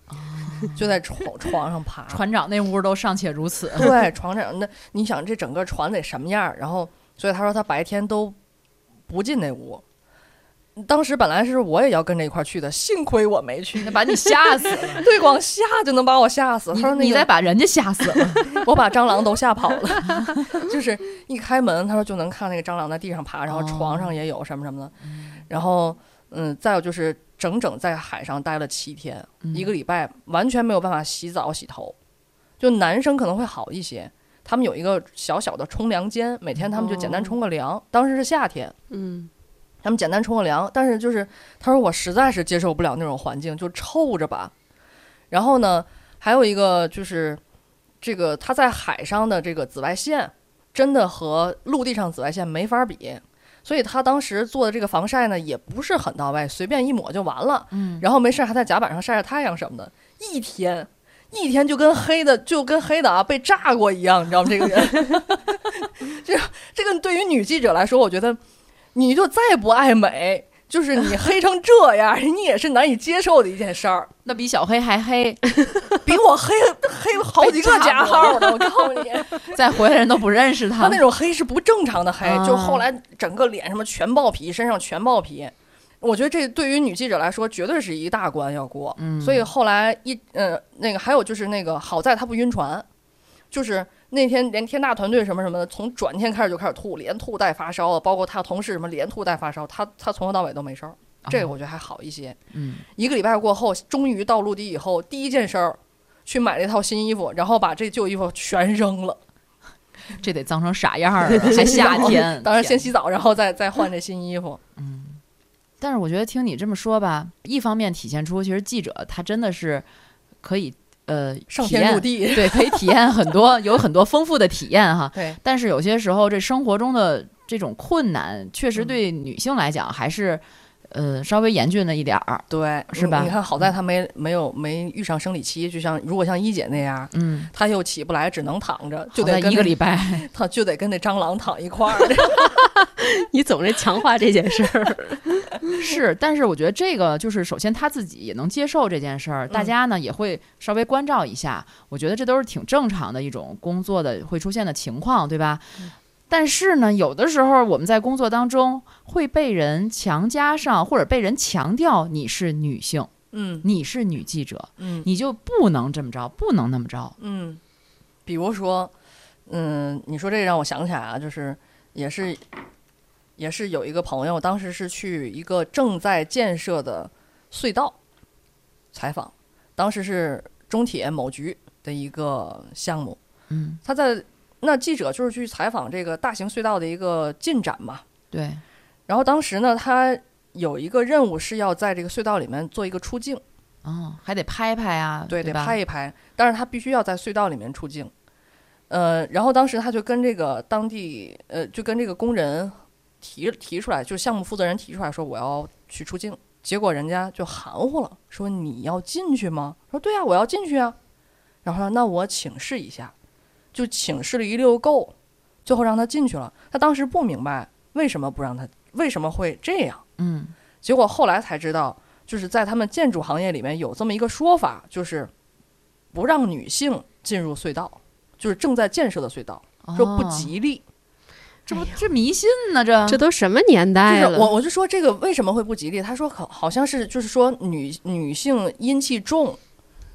就在床床上爬。船长那屋都尚且如此，对，船长那你想这整个船得什么样儿？然后，所以他说他白天都不进那屋。当时本来是我也要跟着一块儿去的，幸亏我没去。那把你吓死了。对，光吓就能把我吓死。他说、那个、你再把人家吓死了，我把蟑螂都吓跑了。就是一开门，他说就能看那个蟑螂在地上爬，然后床上也有什么什么的。然后，嗯，再有就是整整在海上待了七天，一个礼拜，完全没有办法洗澡洗头。就男生可能会好一些，他们有一个小小的冲凉间，每天他们就简单冲个凉。当时是夏天，嗯，他们简单冲个凉，但是就是他说我实在是接受不了那种环境，就臭着吧。然后呢，还有一个就是这个他在海上的这个紫外线，真的和陆地上紫外线没法比。所以他当时做的这个防晒呢，也不是很到位，随便一抹就完了。嗯，然后没事还在甲板上晒晒太阳什么的，一天一天就跟黑的就跟黑的啊被炸过一样，你知道吗？这个人，这这个对于女记者来说，我觉得你就再不爱美，就是你黑成这样，你也是难以接受的一件事儿。那比小黑还黑，比我黑黑好几个加号呢，我告诉你，再回来人都不认识他他那。种黑是不正常的黑，啊就后来整个脸什么全爆皮，身上全爆皮。我觉得这对于女记者来说，绝对是一大关要过。嗯所以后来一呃，那个还有就是那个，好在他不晕船，就是那天连天大团队什么什么的，从转天开始就开始吐，连吐带发烧，包括他同事什么连吐带发烧，他他从头到尾都没事儿，这个我觉得还好一些。嗯，一个礼拜过后，终于到陆地以后，第一件事儿去买了一套新衣服，然后把这旧衣服全扔了。这得脏成啥样儿啊？还夏天，当然先洗澡，然后再再换这新衣服。嗯但是我觉得听你这么说吧，一方面体现出其实记者他真的是可以呃上天入地，对，可以体验很多，有很多丰富的体验哈。对，但是有些时候，这生活中的这种困难，确实嗯对女性来讲还是呃稍微严峻了一点儿。对，是吧你看，好在他没没有没遇上生理期，就像如果像一姐那样，嗯，她又起不来，只能躺着，就得一个礼拜，她就得跟那蟑螂躺一块儿。你总是强化这件事儿。是，但是我觉得这个就是首先他自己也能接受这件事儿，大嗯家呢也会稍微关照一下。我觉得这都是挺正常的一种工作的会出现的情况，对吧？但是呢，有的时候我们在工作当中会被人强加上，或者被人强调你是女性，嗯。你是女记者，嗯。你就不能这么着，不能那么着。嗯，比如说，嗯，你说这让我想起来啊，就是也是也是有一个朋友，当时是去一个正在建设的隧道，采访，当时是中铁某局的一个项目，嗯，他在那记者就是去采访这个大型隧道的一个进展嘛。对，然后当时呢，他有一个任务是要在这个隧道里面做一个出镜，哦，还得拍拍啊，对，得拍一拍，但是他必须要在隧道里面出镜。呃，然后当时他就跟这个当地呃，就跟这个工人提提出来，就项目负责人提出来说我要去出镜，结果人家就含糊了，说你要进去吗？说对啊，我要进去啊。然后说那我请示一下，就请示了一溜够，最后让他进去了。他当时不明白为什么不让他，为什么会这样。嗯，结果后来才知道，就是在他们建筑行业里面有这么一个说法，就是不让女性进入隧道，就是正在建设的隧道，说不哦，吉利。这不这迷信呢？这这都什么年代了？就是我我就说这个为什么会不吉利？他说好好像是就是说女女性阴气重。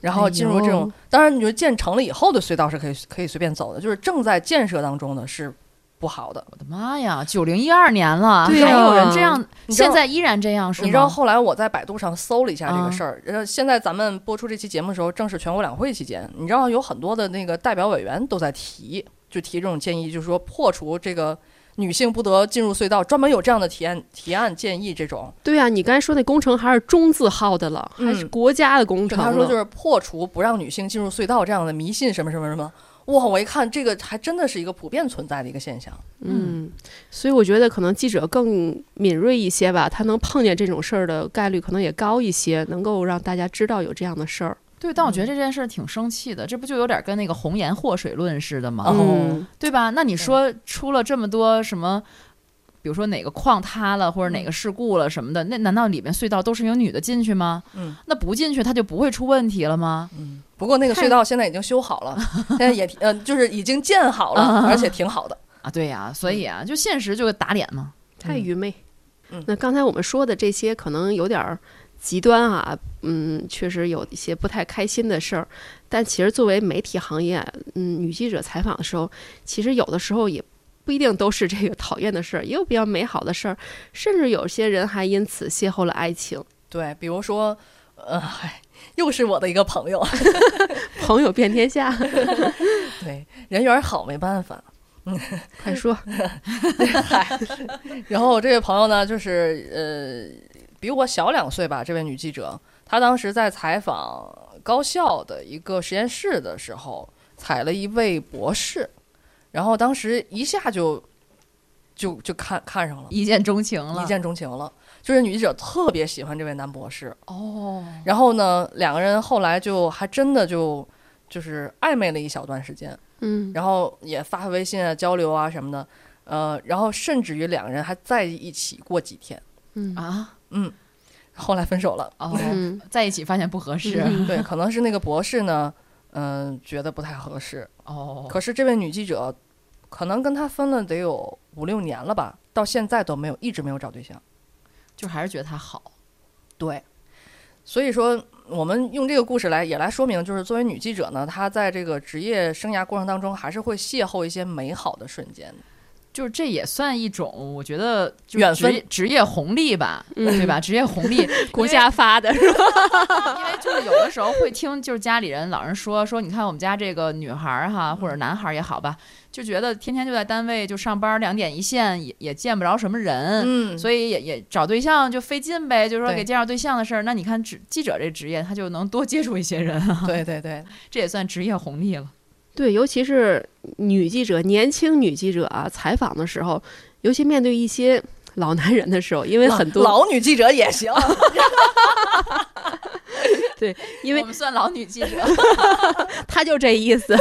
然后进入这种，哎当然你说建成了以后的隧道是可以可以随便走的，就是正在建设当中的是不好的。我的妈呀，九零一二年了，对还有人啊这样，现在依然这样是吗？你知道后来我在百度上搜了一下这啊个事儿，然后现在咱们播出这期节目的时候，正是全国两会期间，你知道有很多的那个代表委员都在提，就提这种建议，就是说破除这个女性不得进入隧道，专门有这样的提案提案建议这种。对啊，你刚才说那工程还是中字号的了，还是嗯国家的工程他说就是破除不让女性进入隧道这样的迷信什么什么什么。哇，我一看这个还真的是一个普遍存在的一个现象。嗯，所以我觉得可能记者更敏锐一些吧，他能碰见这种事儿的概率可能也高一些，能够让大家知道有这样的事儿。对，但我觉得这件事儿挺生气的，这不就有点跟那个红颜祸水论似的吗？哦嗯，对吧？那你说出了这么多什么，比如说哪个矿塌了，或者哪个事故了什么的，那难道里面隧道都是有女的进去吗？嗯那不进去它就不会出问题了吗？嗯，不过那个隧道现在已经修好了，现在也挺呃就是已经建好了，啊而且挺好的。啊，对呀、所以啊，就现实就打脸嘛。太愚昧。嗯那刚才我们说的这些可能有点儿极端啊，嗯，确实有一些不太开心的事儿。但其实作为媒体行业，嗯，女记者采访的时候，其实有的时候也不一定都是这个讨厌的事儿，也有比较美好的事儿，甚至有些人还因此邂逅了爱情。对，比如说，呃，嗨，又是我的一个朋友，朋友遍天下，对，人缘好没办法。嗯快说，嗨，然后我这位朋友呢，就是呃，比我小两岁吧，这位女记者，她当时在采访高校的一个实验室的时候，采了一位博士，然后当时一下就就就看看上了，一见钟情了，一见钟情了，就是女记者特别喜欢这位男博士，哦，然后呢，两个人后来就还真的就就是暧昧了一小段时间。嗯，然后也发微信啊、交流啊什么的，呃，然后甚至于两个人还在一起过几天，嗯。啊，嗯，后来分手了。哦，嗯。在一起发现不合适，嗯。对，可能是那个博士呢，嗯、觉得不太合适。哦，可是这位女记者，可能跟他分了得有五六年了吧，到现在都没有，一直没有找对象。就还是觉得他好，对，所以说我们用这个故事来也来说明，就是作为女记者呢，她在这个职业生涯过程当中，还是会邂逅一些美好的瞬间。就是这也算一种，我觉得就是缘分职业红利吧，嗯对吧？职业红利，国家发的是吧？因为就是有的时候会听，就是家里人老人说说，你看我们家这个女孩儿哈，或者男孩儿也好吧，就觉得天天就在单位就上班，两点一线，也也见不着什么人。嗯，所以也也找对象就费劲呗，就是说给介绍对象的事儿。那你看记记者这职业，他就能多接触一些人啊，对对对，这也算职业红利了。对，尤其是女记者、年轻女记者啊，采访的时候，尤其面对一些老男人的时候，因为很多，老女记者也行。对因为我们算老女记者，他就这意思。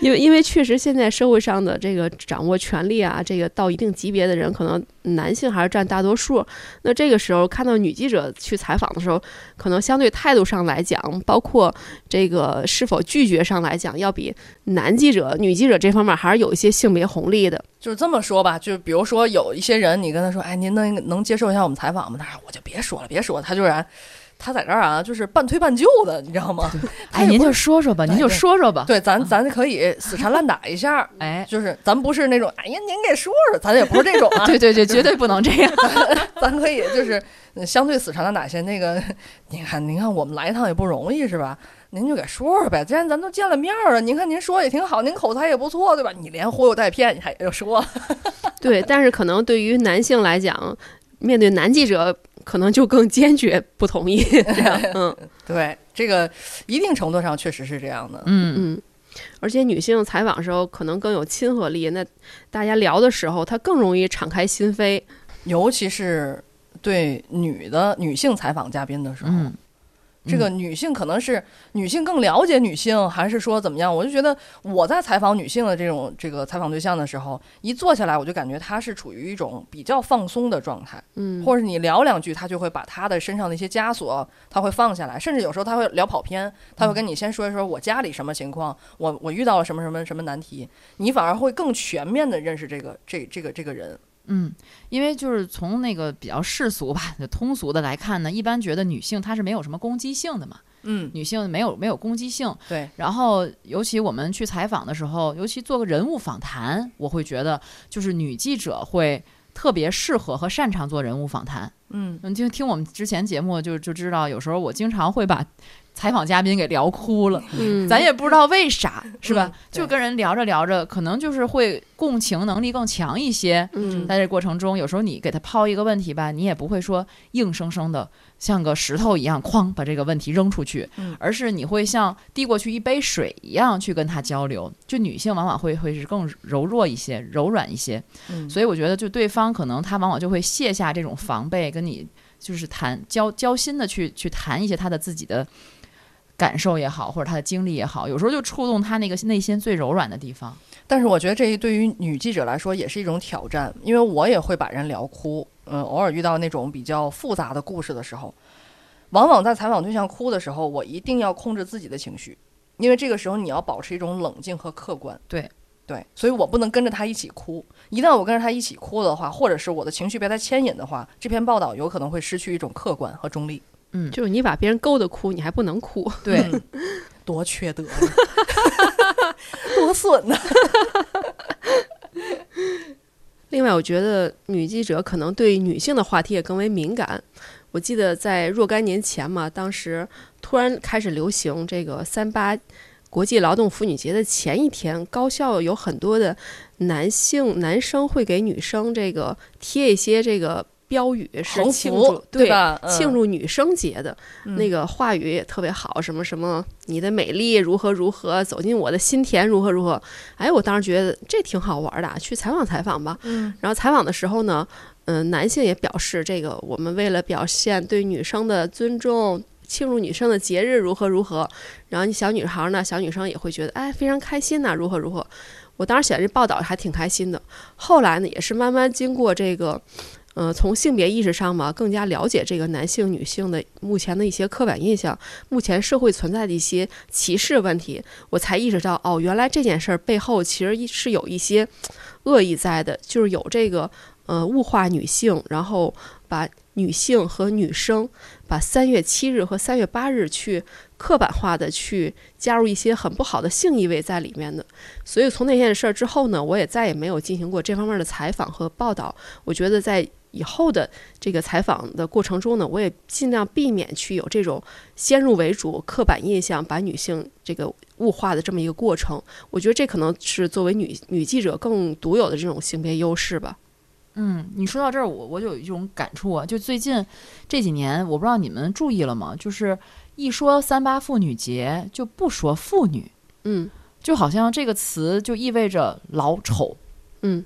因为因为确实现在社会上的这个掌握权力啊，这个到一定级别的人，可能男性还是占大多数。那这个时候看到女记者去采访的时候，可能相对态度上来讲，包括这个是否拒绝上来讲，要比男记者、女记者这方面还是有一些性别红利的。就是这么说吧，就比如说有一些人，你跟他说，哎，您能能接受一下我们采访吗？他说我就别说了，别说了，他就然，他在这儿啊，就是半推半就的，你知道吗？他哎，您就说说吧，您就说说吧。对，咱咱可以死缠烂打一下，哎，就是咱不是那种，哎呀，您给说说，咱也不是这种啊，对对对，绝对不能这样。咱可以就是呃相对死缠烂打些那个，您看您看我们来一趟也不容易是吧？您就给说说呗，既然咱都见了面儿了，您看您说也挺好，您口才也不错，对吧？你连忽悠带骗，你还要说，对，但是可能对于男性来讲，面对男记者，可能就更坚决不同意这样。嗯对，这个一定程度上确实是这样的。嗯，嗯，而且女性采访的时候可能更有亲和力，那大家聊的时候，她更容易敞开心扉。尤其是对女的女性采访嘉宾的时候，嗯，这个女性可能是女性更了解女性，还是说怎么样？我就觉得我在采访女性的这种这个采访对象的时候，一坐下来，我就感觉她是处于一种比较放松的状态，嗯，或者是你聊两句，她就会把她的身上的一些枷锁，她会放下来，甚至有时候她会聊跑偏，她会跟你先说一说我家里什么情况，我我遇到了什么什么什么难题，你反而会更全面的认识这个这这个这个人。嗯，因为就是从那个比较世俗吧、通俗的来看呢，一般觉得女性她是没有什么攻击性的嘛，嗯，女性没有没有攻击性。对，然后，尤其我们去采访的时候，尤其做个人物访谈，我会觉得就是女记者会特别适合和擅长做人物访谈。嗯，嗯，就听我们之前节目就就知道，有时候我经常会把采访嘉宾给聊哭了，嗯，咱也不知道为啥，是吧？嗯就跟人聊着聊着，可能就是会共情能力更强一些。嗯在这过程中，有时候你给他抛一个问题吧，你也不会说硬生生的像个石头一样哐把这个问题扔出去，嗯而是你会像递过去一杯水一样去跟他交流。就女性往往会会是更柔弱一些、柔软一些，嗯所以我觉得就对方可能他往往就会卸下这种防备，跟你就是谈交交心的去去谈一些他的自己的。感受也好，或者他的经历也好，有时候就触动他那个内心最柔软的地方。但是我觉得这一对于女记者来说也是一种挑战，因为我也会把人聊哭。嗯，偶尔遇到那种比较复杂的故事的时候，往往在采访对象哭的时候，我一定要控制自己的情绪，因为这个时候你要保持一种冷静和客观。对对，所以我不能跟着他一起哭。一旦我跟着他一起哭的话，或者是我的情绪被他牵引的话，这篇报道有可能会失去一种客观和中立。嗯，就是你把别人勾的哭，你还不能哭。对，嗯多缺德呀，多损呐！另外，我觉得女记者可能对女性的话题也更为敏感。我记得在若干年前嘛，当时突然开始流行这个三八国际劳动妇女节的前一天，高校有很多的男性男生会给女生这个贴一些这个标语，是庆祝幅对吧？嗯庆祝女生节的。嗯那个话语也特别好，什么什么，你的美丽如何如何，走进我的心田如何如何。哎，我当时觉得这挺好玩的啊，去采访采访吧。嗯然后采访的时候呢，嗯、男性也表示，这个我们为了表现对女生的尊重。庆祝女生的节日如何如何，然后你小女孩呢，小女生也会觉得哎非常开心呐、如何如何。我当时写这报道还挺开心的。后来呢，也是慢慢经过这个，呃，从性别意识上嘛，更加了解这个男性、女性的目前的一些刻板印象，目前社会存在的一些歧视问题，我才意识到，哦，原来这件事儿背后其实是有一些恶意在的，就是有这个呃物化女性，然后把女性和女生，把三月七日和三月八日去刻板化的去加入一些很不好的性意味在里面的。所以从那件事儿之后呢，我也再也没有进行过这方面的采访和报道。我觉得在以后的这个采访的过程中呢，我也尽量避免去有这种先入为主、刻板印象，把女性这个物化的这么一个过程。我觉得这可能是作为女女记者更独有的这种性别优势吧。嗯，你说到这儿，我我就有一种感触啊，就最近这几年，我不知道你们注意了吗？就是一说三八妇女节，就不说妇女，嗯就好像这个词就意味着老丑，嗯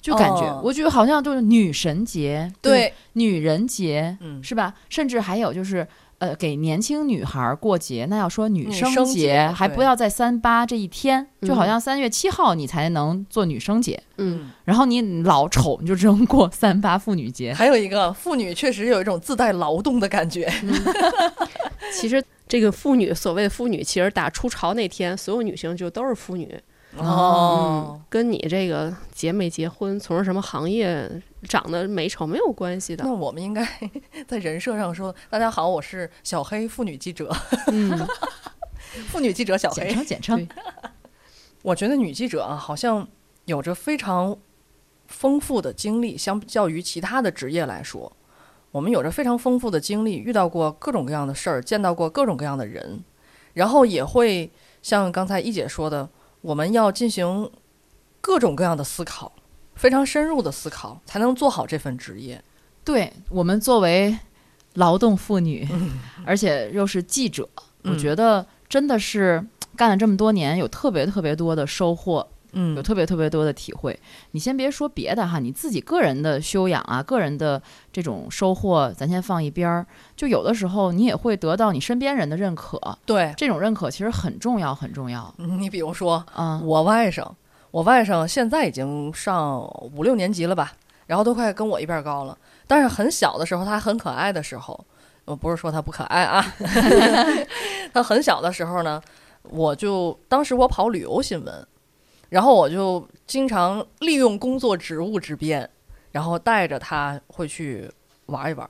就感觉、哦我觉得好像就是女神节，对，女人节，嗯，是吧？甚至还有就是。呃，给年轻女孩儿过节，那要说女女生生节还不要在三八这一天，就好嗯像三月七号你才能做女生节，嗯，然后你老丑，你就只能过三八妇女节。还有一个妇女确实有一种自带劳动的感觉。其实这个妇女，所谓的妇女，其实打初潮那天，所有女性就都是妇女。哦，跟你这个结没结婚，从事什么行业长得美丑没有关系的。那。我们应该 在人设上说：“大家好，我是小黑妇女记者，嗯，妇女记者小黑。简称简称”我觉得女记者啊，好像有着非常丰富的经历，相较于其他的职业来说，我们有着非常丰富的经历，遇到过各种各样的事儿，见到过各种各样的人，然后也会像刚才一姐说的，我们要进行各种各样的思考，非常深入的思考，才能做好这份职业。对我们作为劳动妇女，而且又是记者，我嗯觉得真的是干了这么多年，有特别特别多的收获，嗯有特别特别多的体会。你先别说别的哈，你自己个人的修养啊，个人的这种收获，咱先放一边儿。就有的时候你也会得到你身边人的认可，对，这种认可其实很重要，很重要。你比如说啊、我外甥，我外甥现在已经上五六年级了吧，然后都快跟我一边高了。但是很小的时候，他很可爱的时候，我不是说他不可爱啊，他很小的时候呢，我就当时我跑旅游新闻，然后我就经常利用工作职务之便，然后带着他会去玩一玩。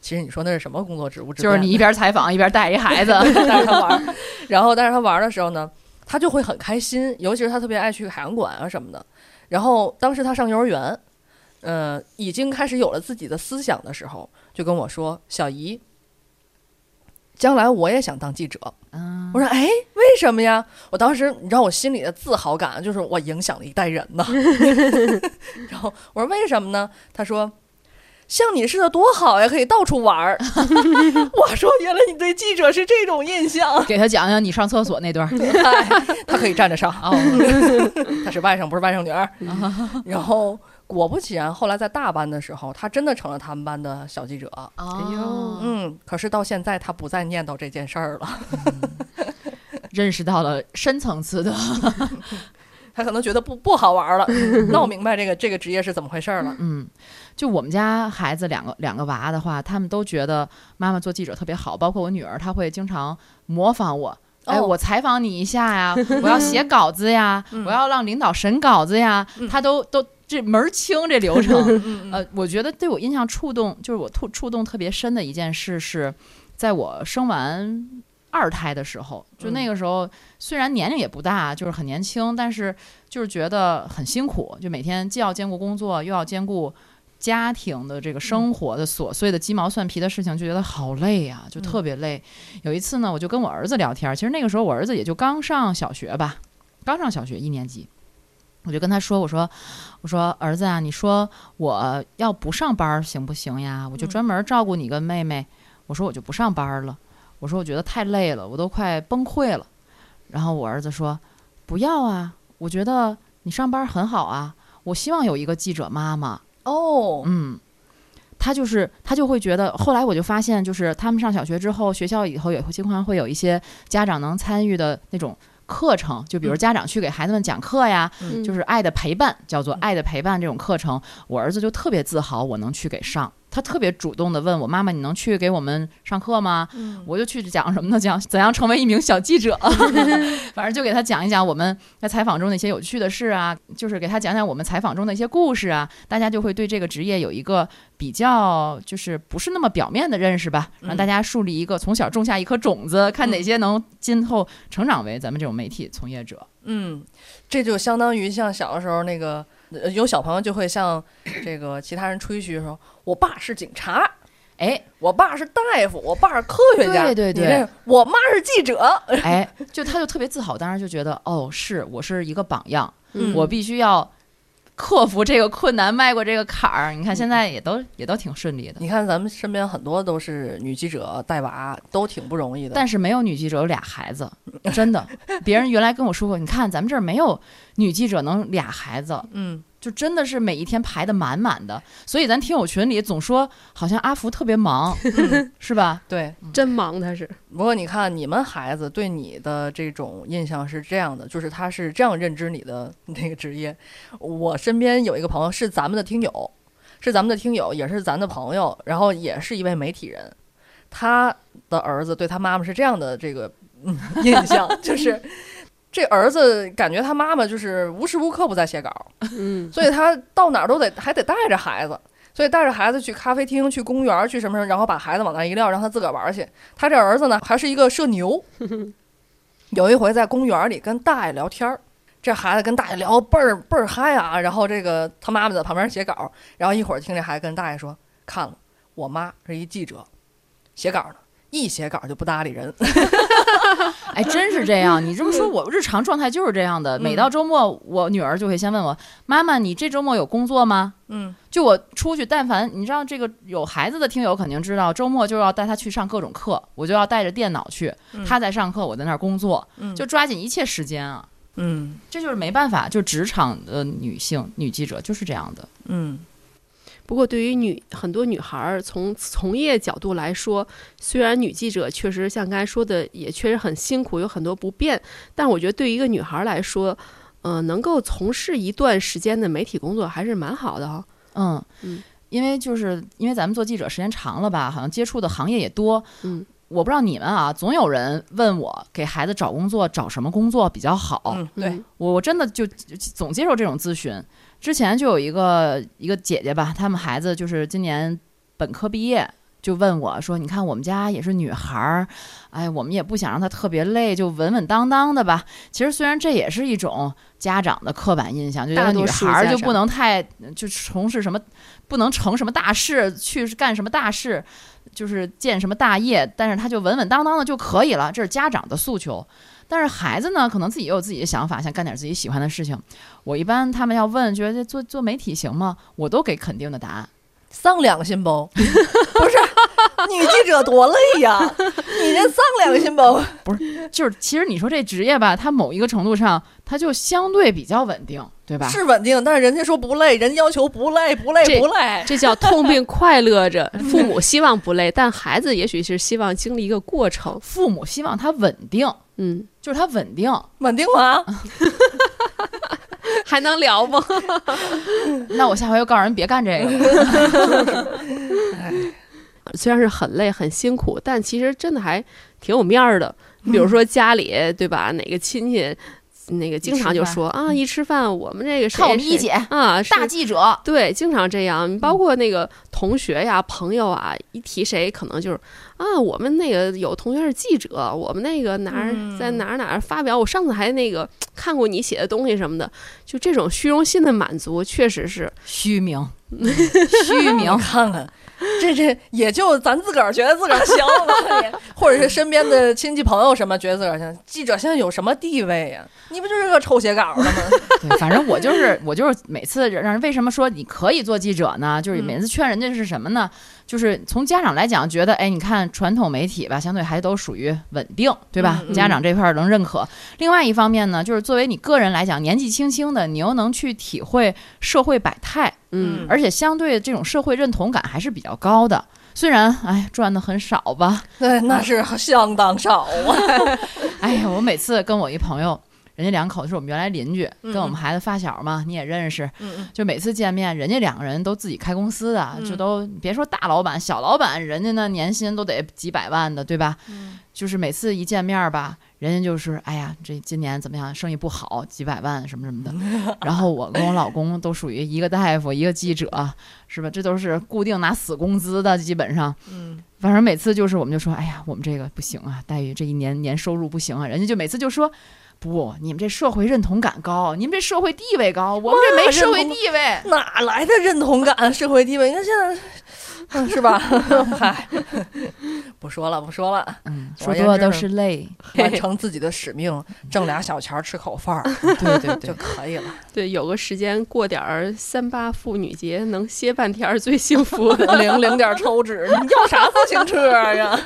其实你说那是什么工作职务之便？就是你一边采访一边带一孩子，带着他玩儿，然后带着他玩儿的时候呢，他就会很开心，尤其是他特别爱去海洋馆啊什么的。然后当时他上幼儿园，呃，已经开始有了自己的思想的时候，就跟我说：“小姨，将来我也想当记者。”嗯我说：“哎，为什么呀？”我当时你知道我心里的自豪感就是我影响了一代人呢。然后我说：“为什么呢？”他说。像你似的多好呀，可以到处玩儿。我说，原来你对记者是这种印象。给他讲讲你上厕所那段 他可以站着上，哦，他是外甥，不是外甥女儿。然后果不其然，后来在大班的时候，他真的成了他们班的小记者。哦，嗯，可是到现在他不再念叨这件事儿了，认识到了深层次的，他可能觉得不不好玩了，闹明白这个这个职业是怎么回事儿了。嗯，就我们家孩子两个两个娃的话，他们都觉得妈妈做记者特别好，包括我女儿，她会经常模仿我。哎，哦我采访你一下呀，我要写稿子呀，嗯我要让领导审稿子呀，嗯他都都这门儿清这流程。呃，我觉得对我印象触动，就是我触触动特别深的一件事是，在我生完二胎的时候，就那嗯个时候虽然年龄也不大，就是很年轻，但是就是觉得很辛苦，就每天既要兼顾工作，又要兼顾。家庭的这个生活的琐碎的鸡毛蒜皮的事情，就觉得好累呀、就特别累。有一次呢，我就跟我儿子聊天，其实那个时候我儿子也就刚上小学吧，刚上小学一年级，我就跟他说：“我说，我说儿子啊，你说我要不上班儿行不行呀？我就嗯专门照顾你跟妹妹。我说我就不上班儿了。我说我觉得太累了，我都快崩溃了。然后我儿子说：不要啊，我觉得你上班儿很好啊。我希望有一个记者妈妈。哦，嗯，他就是他就会觉得，后来我就发现，就是他们上小学之后，学校以后也会经常会有一些家长能参与的那种课程，就比如嗯。家长去给孩子们讲课呀，嗯。就是爱的陪伴，叫做嗯。爱的陪伴这种课程，我儿子就特别自豪，我能去给上。他特别主动的问我妈妈：“你能去给我们上课吗？”嗯我就去讲什么呢？讲怎样成为一名小记者，反正就给他讲一讲我们在采访中的一些有趣的事啊，就是给他讲讲我们采访中的一些故事啊，大家就会对这个职业有一个比较就是不是那么表面的认识吧，让大家树立一个从小种下一颗种子，看哪些能今后成长为咱们这种媒体从业者。嗯，这就相当于像小的时候那个，呃有小朋友就会向这个其他人吹嘘说：“我爸是警察，哎我爸是大夫，我爸是科学家。”对对对这我妈是记者。哎，就他就特别自豪，当时就觉得哦，是我是一个榜样，嗯我必须要克服这个困难，迈过这个坎儿。你看现在也都也都挺顺利的。你看咱们身边很多都是女记者带娃，都挺不容易的。但是没有女记者有俩孩子，真的。别人原来跟我说过，你看咱们这儿没有女记者能俩孩子，嗯，就真的是每一天排的满满的。所以咱听友群里总说好像阿福特别忙，是吧？对。真忙他是。不过你看，你们孩子对你的这种印象是这样的，就是他是这样认知你的那个职业。我身边有一个朋友是咱们的听友，是咱们的听友，也是咱的朋友，然后也是一位媒体人。他的儿子对他妈妈是这样的这个嗯印象，就是这儿子感觉他妈妈就是无时无刻不在写稿，嗯，所以他到哪儿都得还得带着孩子，所以带着孩子去咖啡厅、去公园、去什么什么，然后把孩子往那一撂，让他自个儿玩去。他这儿子呢，还是一个社牛。有一回在公园里跟大爷聊天儿，这孩子跟大爷聊倍儿倍儿嗨啊，然后这个他妈妈在旁边写稿，然后一会儿听这孩子跟大爷说：“看了，我妈是一记者，写稿呢，一写稿就不搭理人。哎，真是这样。你这么说，我日常状态就是这样的。每到周末，我女儿就会先问我：“妈妈，你这周末有工作吗？”嗯，就我出去，但凡你知道这个有孩子的听友肯定知道，周末就要带他去上各种课，我就要带着电脑去，嗯他在上课，我在那儿工作，嗯就抓紧一切时间啊。嗯这就是没办法，就职场的女性女记者就是这样的。嗯不过，对于女很多女孩儿从从业角度来说，虽然女记者确实像刚才说的，也确实很辛苦，有很多不便，但我觉得对于一个女孩儿来说，嗯、能够从事一段时间的媒体工作还是蛮好的哈。嗯嗯因为就是因为咱们做记者时间长了吧，好像接触的行业也多。嗯，我不知道你们啊，总有人问我给孩子找工作找什么工作比较好。嗯，对，嗯我我真的就就总接受这种咨询。之前就有一个一个姐姐吧，他们孩子就是今年本科毕业，就问我说：“你看我们家也是女孩儿，哎，我们也不想让她特别累，就稳稳当当的吧。”其实虽然这也是一种家长的刻板印象，就觉得女孩儿就不能太就从事什么，不能成什么大事，去干什么大事，就是建什么大业，但是她就稳稳当当的就可以了，这是家长的诉求。但是孩子呢，可能自己也有自己的想法，想干点自己喜欢的事情。我一般他们要问，觉得做做媒体行吗？我都给肯定的答案。丧良心不？不是，女记者多累呀！你这丧良心不？不是就是其实你说这职业吧，它某一个程度上，它就相对比较稳定，对吧？是稳定，但是人家说不累，人要求不累，不累不累。这叫痛并 快乐着。父母希望不累，但孩子也许是希望经历一个过程。父母希望他稳定，嗯，就是它稳定。稳定吗？还能聊吗？那我下回就告诉人别干这个了。虽然是很累很辛苦，但其实真的还挺有面儿的。比如说家里对吧，哪个亲戚那个经常就说啊，一吃饭我们这个谁谁看我们一姐啊，是大记者，对，经常这样。包括那个同学呀、朋友啊，一提谁，可能就是啊，我们那个有同学是记者，我们那个哪儿嗯在哪儿哪儿发表，我上次还那个 看过你写的东西什么的，就这种虚荣心的满足，确实是虚名，虚名。看看，这这也就咱自个儿觉得自个儿行了，或者是身边的亲戚朋友什么觉得自个儿行。记者现在有什么地位呀？你不就是个臭写稿的吗？对，反正我就是我就是每次让人为什么说你可以做记者呢？就是嗯每次劝人家是什么呢？就是从家长来讲，觉得哎，你看传统媒体吧，相对还都属于稳定，对吧？家长这块儿能认可。另外一方面呢，就是作为你个人来讲，年纪轻轻的，你又能去体会社会百态，嗯而且相对这种社会认同感还是比较高的。虽然哎赚的很少吧，对，那是相当少啊。哎呀，我每次跟我一朋友，人家两口子是我们原来邻居，嗯跟我们孩子发小嘛，你也认识。嗯就每次见面，人家两个人都自己开公司的，嗯就都别说大老板，小老板，人家那年薪都得几百万的，对吧？嗯就是每次一见面吧，人家就是哎呀，这今年怎么样，生意不好，几百万什么什么的。然后我跟我老公都属于一个大夫，一个记者，是吧？这都是固定拿死工资的，基本上。嗯，反正每次就是我们就说，哎呀，我们这个不行啊，待遇这一年年收入不行啊，人家就每次就说。不，你们这社会认同感高，你们这社会地位高，我们这没社会地位。哪来的认同感、社会地位？你看现在，嗯，是吧？嗨，不说了，不说了，嗯，说多了都是泪。完成自己的使命，挣俩小钱儿吃口饭儿对对就，可以了。对，有个时间过点儿三八妇女节，能歇半天儿最幸福的。领领点抽纸，你要啥自行车呀？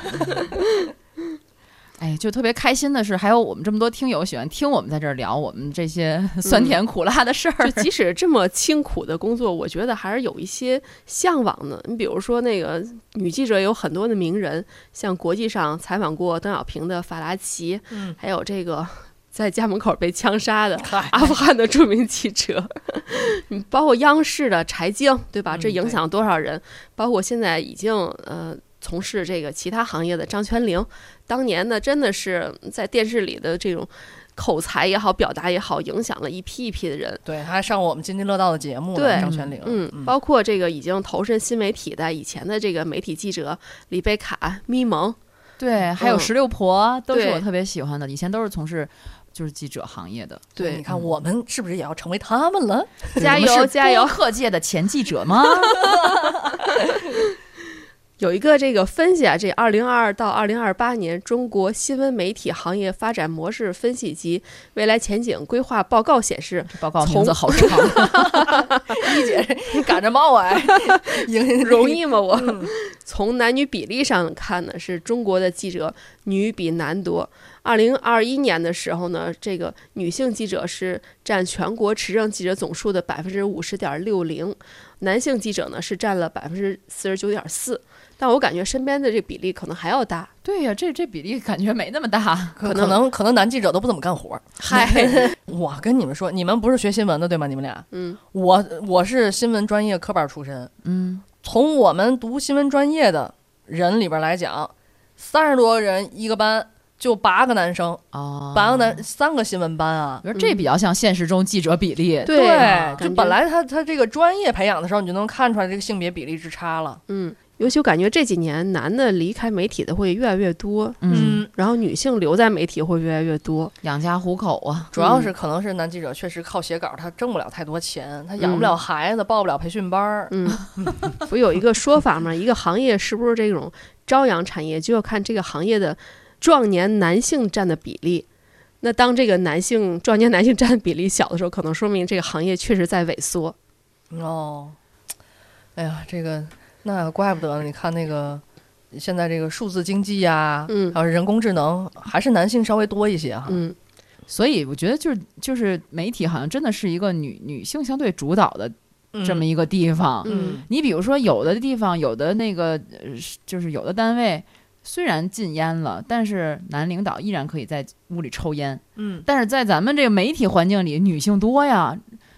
哎，就特别开心的是，还有我们这么多听友喜欢听我们在这儿聊我们这些酸甜苦辣的事儿。就即使这么清苦的工作，我觉得还是有一些向往的。你比如说，那个女记者有很多的名人，像国际上采访过邓小平的法拉奇，嗯，还有这个在家门口被枪杀的，阿富汗的著名记者，嗯包括央视的柴静，对吧？嗯这影响多少人？包括现在已经呃从事这个其他行业的张泉灵，当年呢真的是在电视里的这种口才也好，表达也好，影响了一批一批的人。对，他还上过我们津津乐道的节目，对张泉灵，嗯，包括这个已经投身新媒体的以前的这个媒体记者李贝卡、咪蒙，对，还有嗯石榴婆，都是我特别喜欢的，以前都是从事就是记者行业的。对你看我们是不是也要成为他们了？加油加油播客界的前记者吗？有一个这个分析啊，这二零二二到二零二八年中国新闻媒体行业发展模式分析及未来前景规划报告显示，这报告名字好长，一姐赶着冒哎，赢 容易吗？我嗯从男女比例上看呢，是中国的记者女比男多。二零二一年的时候呢，这个女性记者是占全国持证记者总数的百分之五十点六零，男性记者呢是占了百分之四十九点四。但我感觉身边的这比例可能还要大。对呀、这这比例感觉没那么大。可可能可能男记者都不怎么干活儿。嗨，我跟你们说，你们不是学新闻的对吗？你们俩，嗯，我我是新闻专业科班出身，嗯，从我们读新闻专业的人里边来讲，三十多个人一个班，就八个男生，啊，八个男三个新闻班啊。这比较像现实中记者比例。对就本来他他这个专业培养的时候，你就能看出来这个性别比例之差了。嗯，尤其我感觉这几年男的离开媒体的会越来越多，嗯，然后女性留在媒体会越来越多。养家糊口啊。主要是可能是男记者确实靠写稿，他挣不了太多钱，他养不嗯了孩子，报不了培训班儿。嗯，不有一个说法嘛，一个行业是不是这种朝阳产业，就要看这个行业的壮年男性占的比例。那当这个男性壮年男性占的比例小的时候，可能说明这个行业确实在萎缩。哦，哎呀，这个那怪不得呢。你看那个现在这个数字经济呀、嗯还有人工智能，还是男性稍微多一些哈。嗯，所以我觉得就是就是媒体好像真的是一个女女性相对主导的这么一个地方。嗯你比如说，有的地方有的那个呃是就是有的单位虽然禁烟了，但是男领导依然可以在屋里抽烟。嗯，但是在咱们这个媒体环境里，女性多呀。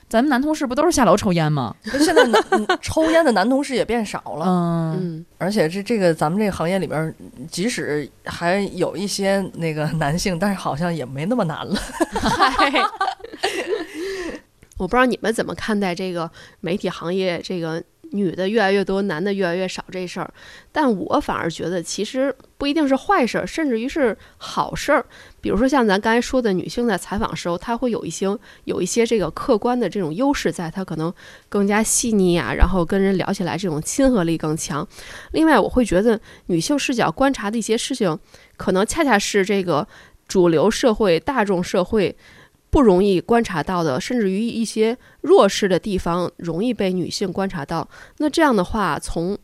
咱们男同事不都是下楼抽烟吗？那现在男嗯抽烟的男同事也变少了，嗯，嗯，而且这这个咱们这个行业里边，即使还有一些那个男性，但是好像也没那么难了。嗨，我不知道你们怎么看待这个媒体行业这个女的越来越多，男的越来越少这事儿，但我反而觉得其实不一定是坏事，甚至于是好事儿。比如说像咱刚才说的，女性在采访时候，她会有一些有一些这个客观的这种优势在，她可能更加细腻啊，然后跟人聊起来这种亲和力更强。另外，我会觉得女性视角观察的一些事情，可能恰恰是这个主流社会、大众社会。不容易观察到的，甚至于一些弱势的地方容易被女性观察到。那这样的话，从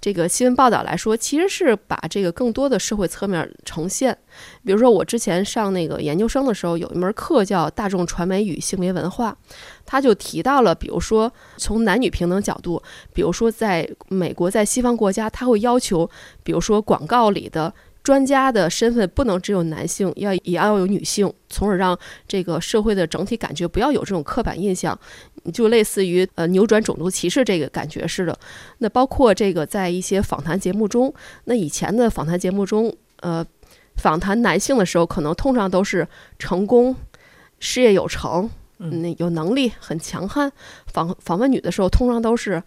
这个新闻报道来说，其实是把这个更多的社会侧面呈现。比如说，我之前上那个研究生的时候，有一门课叫《大众传媒与性别文化》，他就提到了，比如说从男女平等角度，比如说在美国，在西方国家，他会要求，比如说广告里的。专家的身份不能只有男性，要也要有女性，从而让这个社会的整体感觉不要有这种刻板印象，就类似于呃扭转种族歧视这个感觉似的。那包括这个在一些访谈节目中，那以前的访谈节目中，呃，访谈男性的时候，可能通常都是成功、事业有成，嗯那有能力、很强悍；访访问女的时候，通常都是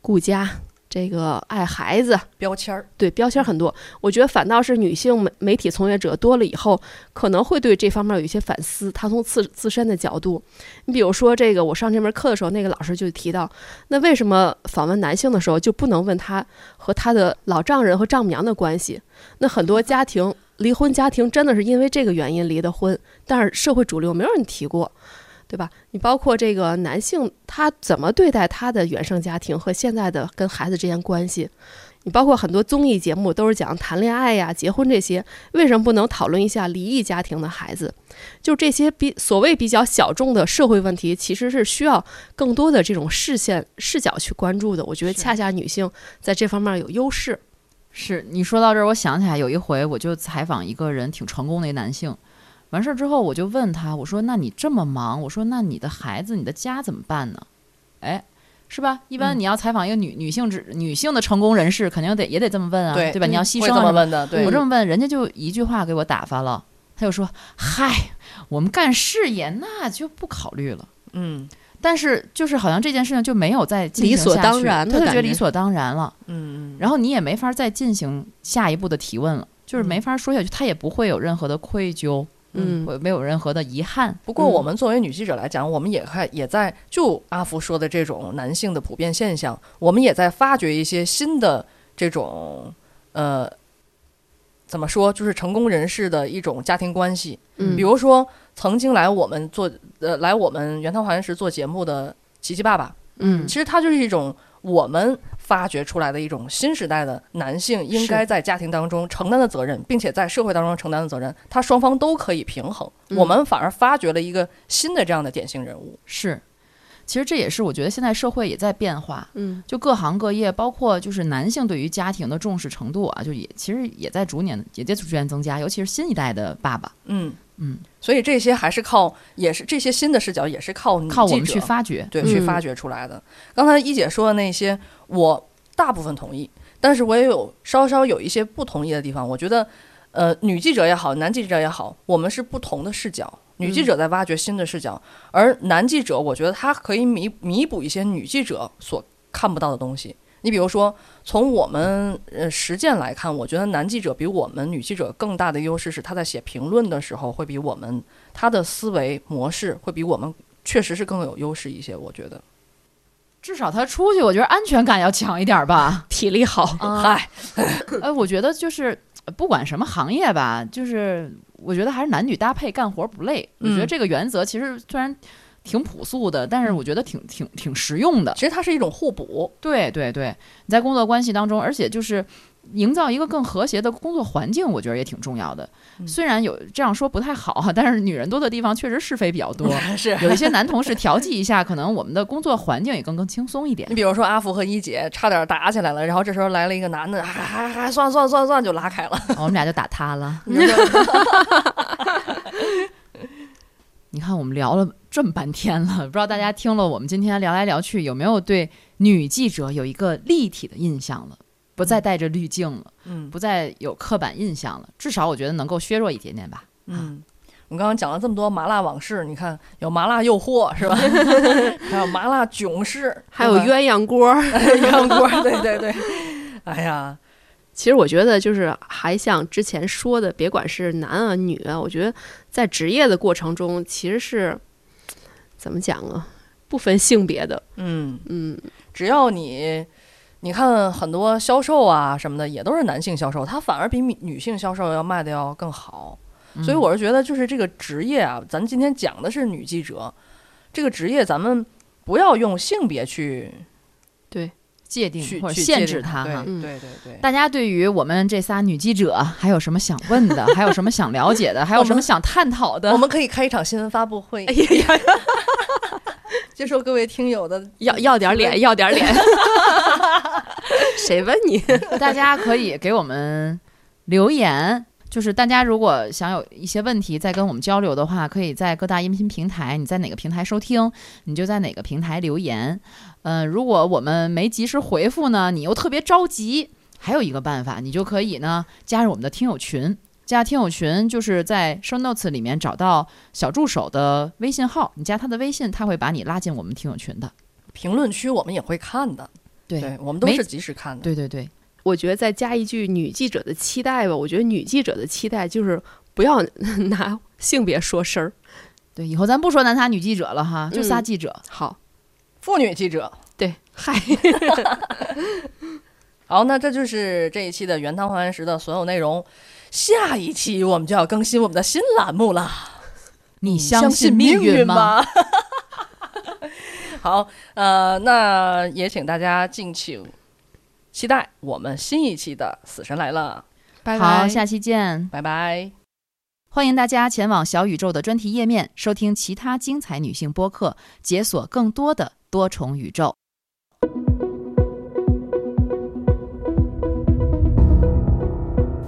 顾家。这个爱孩子，标签儿，对标签很多，我觉得反倒是女性媒媒体从业者多了以后，可能会对这方面有一些反思。她从自自身的角度，你比如说这个，我上这门课的时候，那个老师就提到，那为什么访问男性的时候就不能问他和他的老丈人和丈母娘的关系？那很多家庭离婚家庭真的是因为这个原因离的婚，但是社会主流没有人提过。对吧？你包括这个男性，他怎么对待他的原生家庭和现在的跟孩子之间关系？你包括很多综艺节目都是讲谈恋爱呀、结婚这些，为什么不能讨论一下离异家庭的孩子？就这些比所谓比较小众的社会问题，其实是需要更多的这种视线视角去关注的。我觉得恰恰女性在这方面有优势。是你说到这儿，我想起来有一回，我就采访一个人挺成功的一男性，完事儿之后，我就问他，我说：“那你这么忙，我说那你的孩子、你的家怎么办呢？”哎，是吧？一般嗯你要采访一个女女性之女性的成功人士，肯定得也得这么问啊，对吧？你要牺会这么牲啊什么。问的，对我这么问，人家就一句话给我打发了。他就说：“嗨，我们干事业那就不考虑了。”嗯但是就是好像这件事情就没有再进行理所当然他就觉得理所当然了，嗯嗯，然后你也没法再进行下一步的提问了，就是嗯没法说下去，他也不会有任何的愧疚，嗯会没有任何的遗憾。不过我们作为女记者来讲，我们也还也在就阿福说的这种男性的普遍现象，我们也在发掘一些新的这种呃。怎么说？就是成功人士的一种家庭关系，嗯比如说曾经来我们做呃来我们原汤化原食做节目的琪琪爸爸，嗯其实他就是一种我们发掘出来的一种新时代的男性应该在家庭当中承担的责任，并且在社会当中承担的责任，他双方都可以平衡。嗯。我们反而发掘了一个新的这样的典型人物。是，其实这也是我觉得现在社会也在变化，嗯。就各行各业，包括就是男性对于家庭的重视程度啊，就也其实也在逐年也在逐渐增加，尤其是新一代的爸爸，嗯嗯，所以这些还是靠，也是这些新的视角，也是靠女靠我们去发掘。对，嗯去发掘出来的。刚才一姐说的那些，我大部分同意，但是我也有稍稍有一些不同意的地方。我觉得，呃，女记者也好，男记者也好，我们是不同的视角。女记者在挖掘新的视角，而男记者，我觉得他可以弥弥补一些女记者所看不到的东西。你比如说，从我们呃实践来看，我觉得男记者比我们女记者更大的优势是，他在写评论的时候会比我们他的思维模式会比我们确实是更有优势一些。我觉得，至少他出去，我觉得安全感要强一点吧。体力好，啊，嗨，呃，我觉得就是呃不管什么行业吧，就是我觉得还是男女搭配干活不累。我觉得嗯这个原则其实虽然挺朴素的，但是我觉得挺挺挺实用的。其实它是一种互补。对对对，你在工作关系当中，而且就是营造一个更和谐的工作环境，我觉得也挺重要的。嗯虽然有这样说不太好哈，但是女人多的地方确实是非比较多。是有一些男同事调剂一下，可能我们的工作环境也更更轻松一点你。比如说阿福和一姐差点打起来了，然后这时候来了一个男的，还还还算了算了算了算了，就拉开了。我们俩就打他了。你看，我们聊了这么半天了，不知道大家听了我们今天聊来聊去，有没有对女记者有一个立体的印象了？不再带着滤镜了，嗯不再有刻板印象了，至少我觉得能够削弱一点点吧。嗯，我们刚刚讲了这么多麻辣往事，你看有麻辣诱惑是吧？还有麻辣囧事，还有鸳鸯锅。鸳鸯锅，对对对。哎呀，其实我觉得就是还像之前说的，别管是男啊女啊，我觉得在职业的过程中，其实是怎么讲啊，不分性别的。嗯，嗯，只要你。你看很多销售啊什么的，也都是男性销售，他反而比女女性销售要卖的要更好。所以嗯我是觉得，就是这个职业啊，咱今天讲的是女记者，这个职业咱们不要用性别去界定或者限制它哈。嗯对对对对，大家对于我们这仨女记者还有什么想问的？还有什么想了解的？还有什么想探讨的？我们可以开一场新闻发布会，哎呀呀，接受各位听友的要要点脸，要点脸。谁问你？大家可以给我们留言。就是大家如果想有一些问题再跟我们交流的话，可以在各大音频平台，你在哪个平台收听，你就在哪个平台留言。呃，如果我们没及时回复呢，你又特别着急，还有一个办法，你就可以呢加入我们的听友群。加听友群就是在 show notes 里面找到小助手的微信号，你加他的微信，他会把你拉进我们听友群的。评论区，我们也会看的。对没我们都是及时看的。对对对，我觉得再加一句女记者的期待吧。我觉得女记者的期待就是不要 拿性别说事儿。对，以后咱不说男仨女记者了哈，就仨嗯记者。好，妇女记者。对，嗨，好，那这就是这一期的原汤化原食的所有内容。下一期我们就要更新我们的新栏目了。你相信命运吗？好，呃，那也请大家敬请期待我们新一期的《死神来了拜拜好，下期见》，。拜拜。欢迎大家前往小宇宙的专题页面，收听其他精彩女性播客，解锁更多的多重宇宙。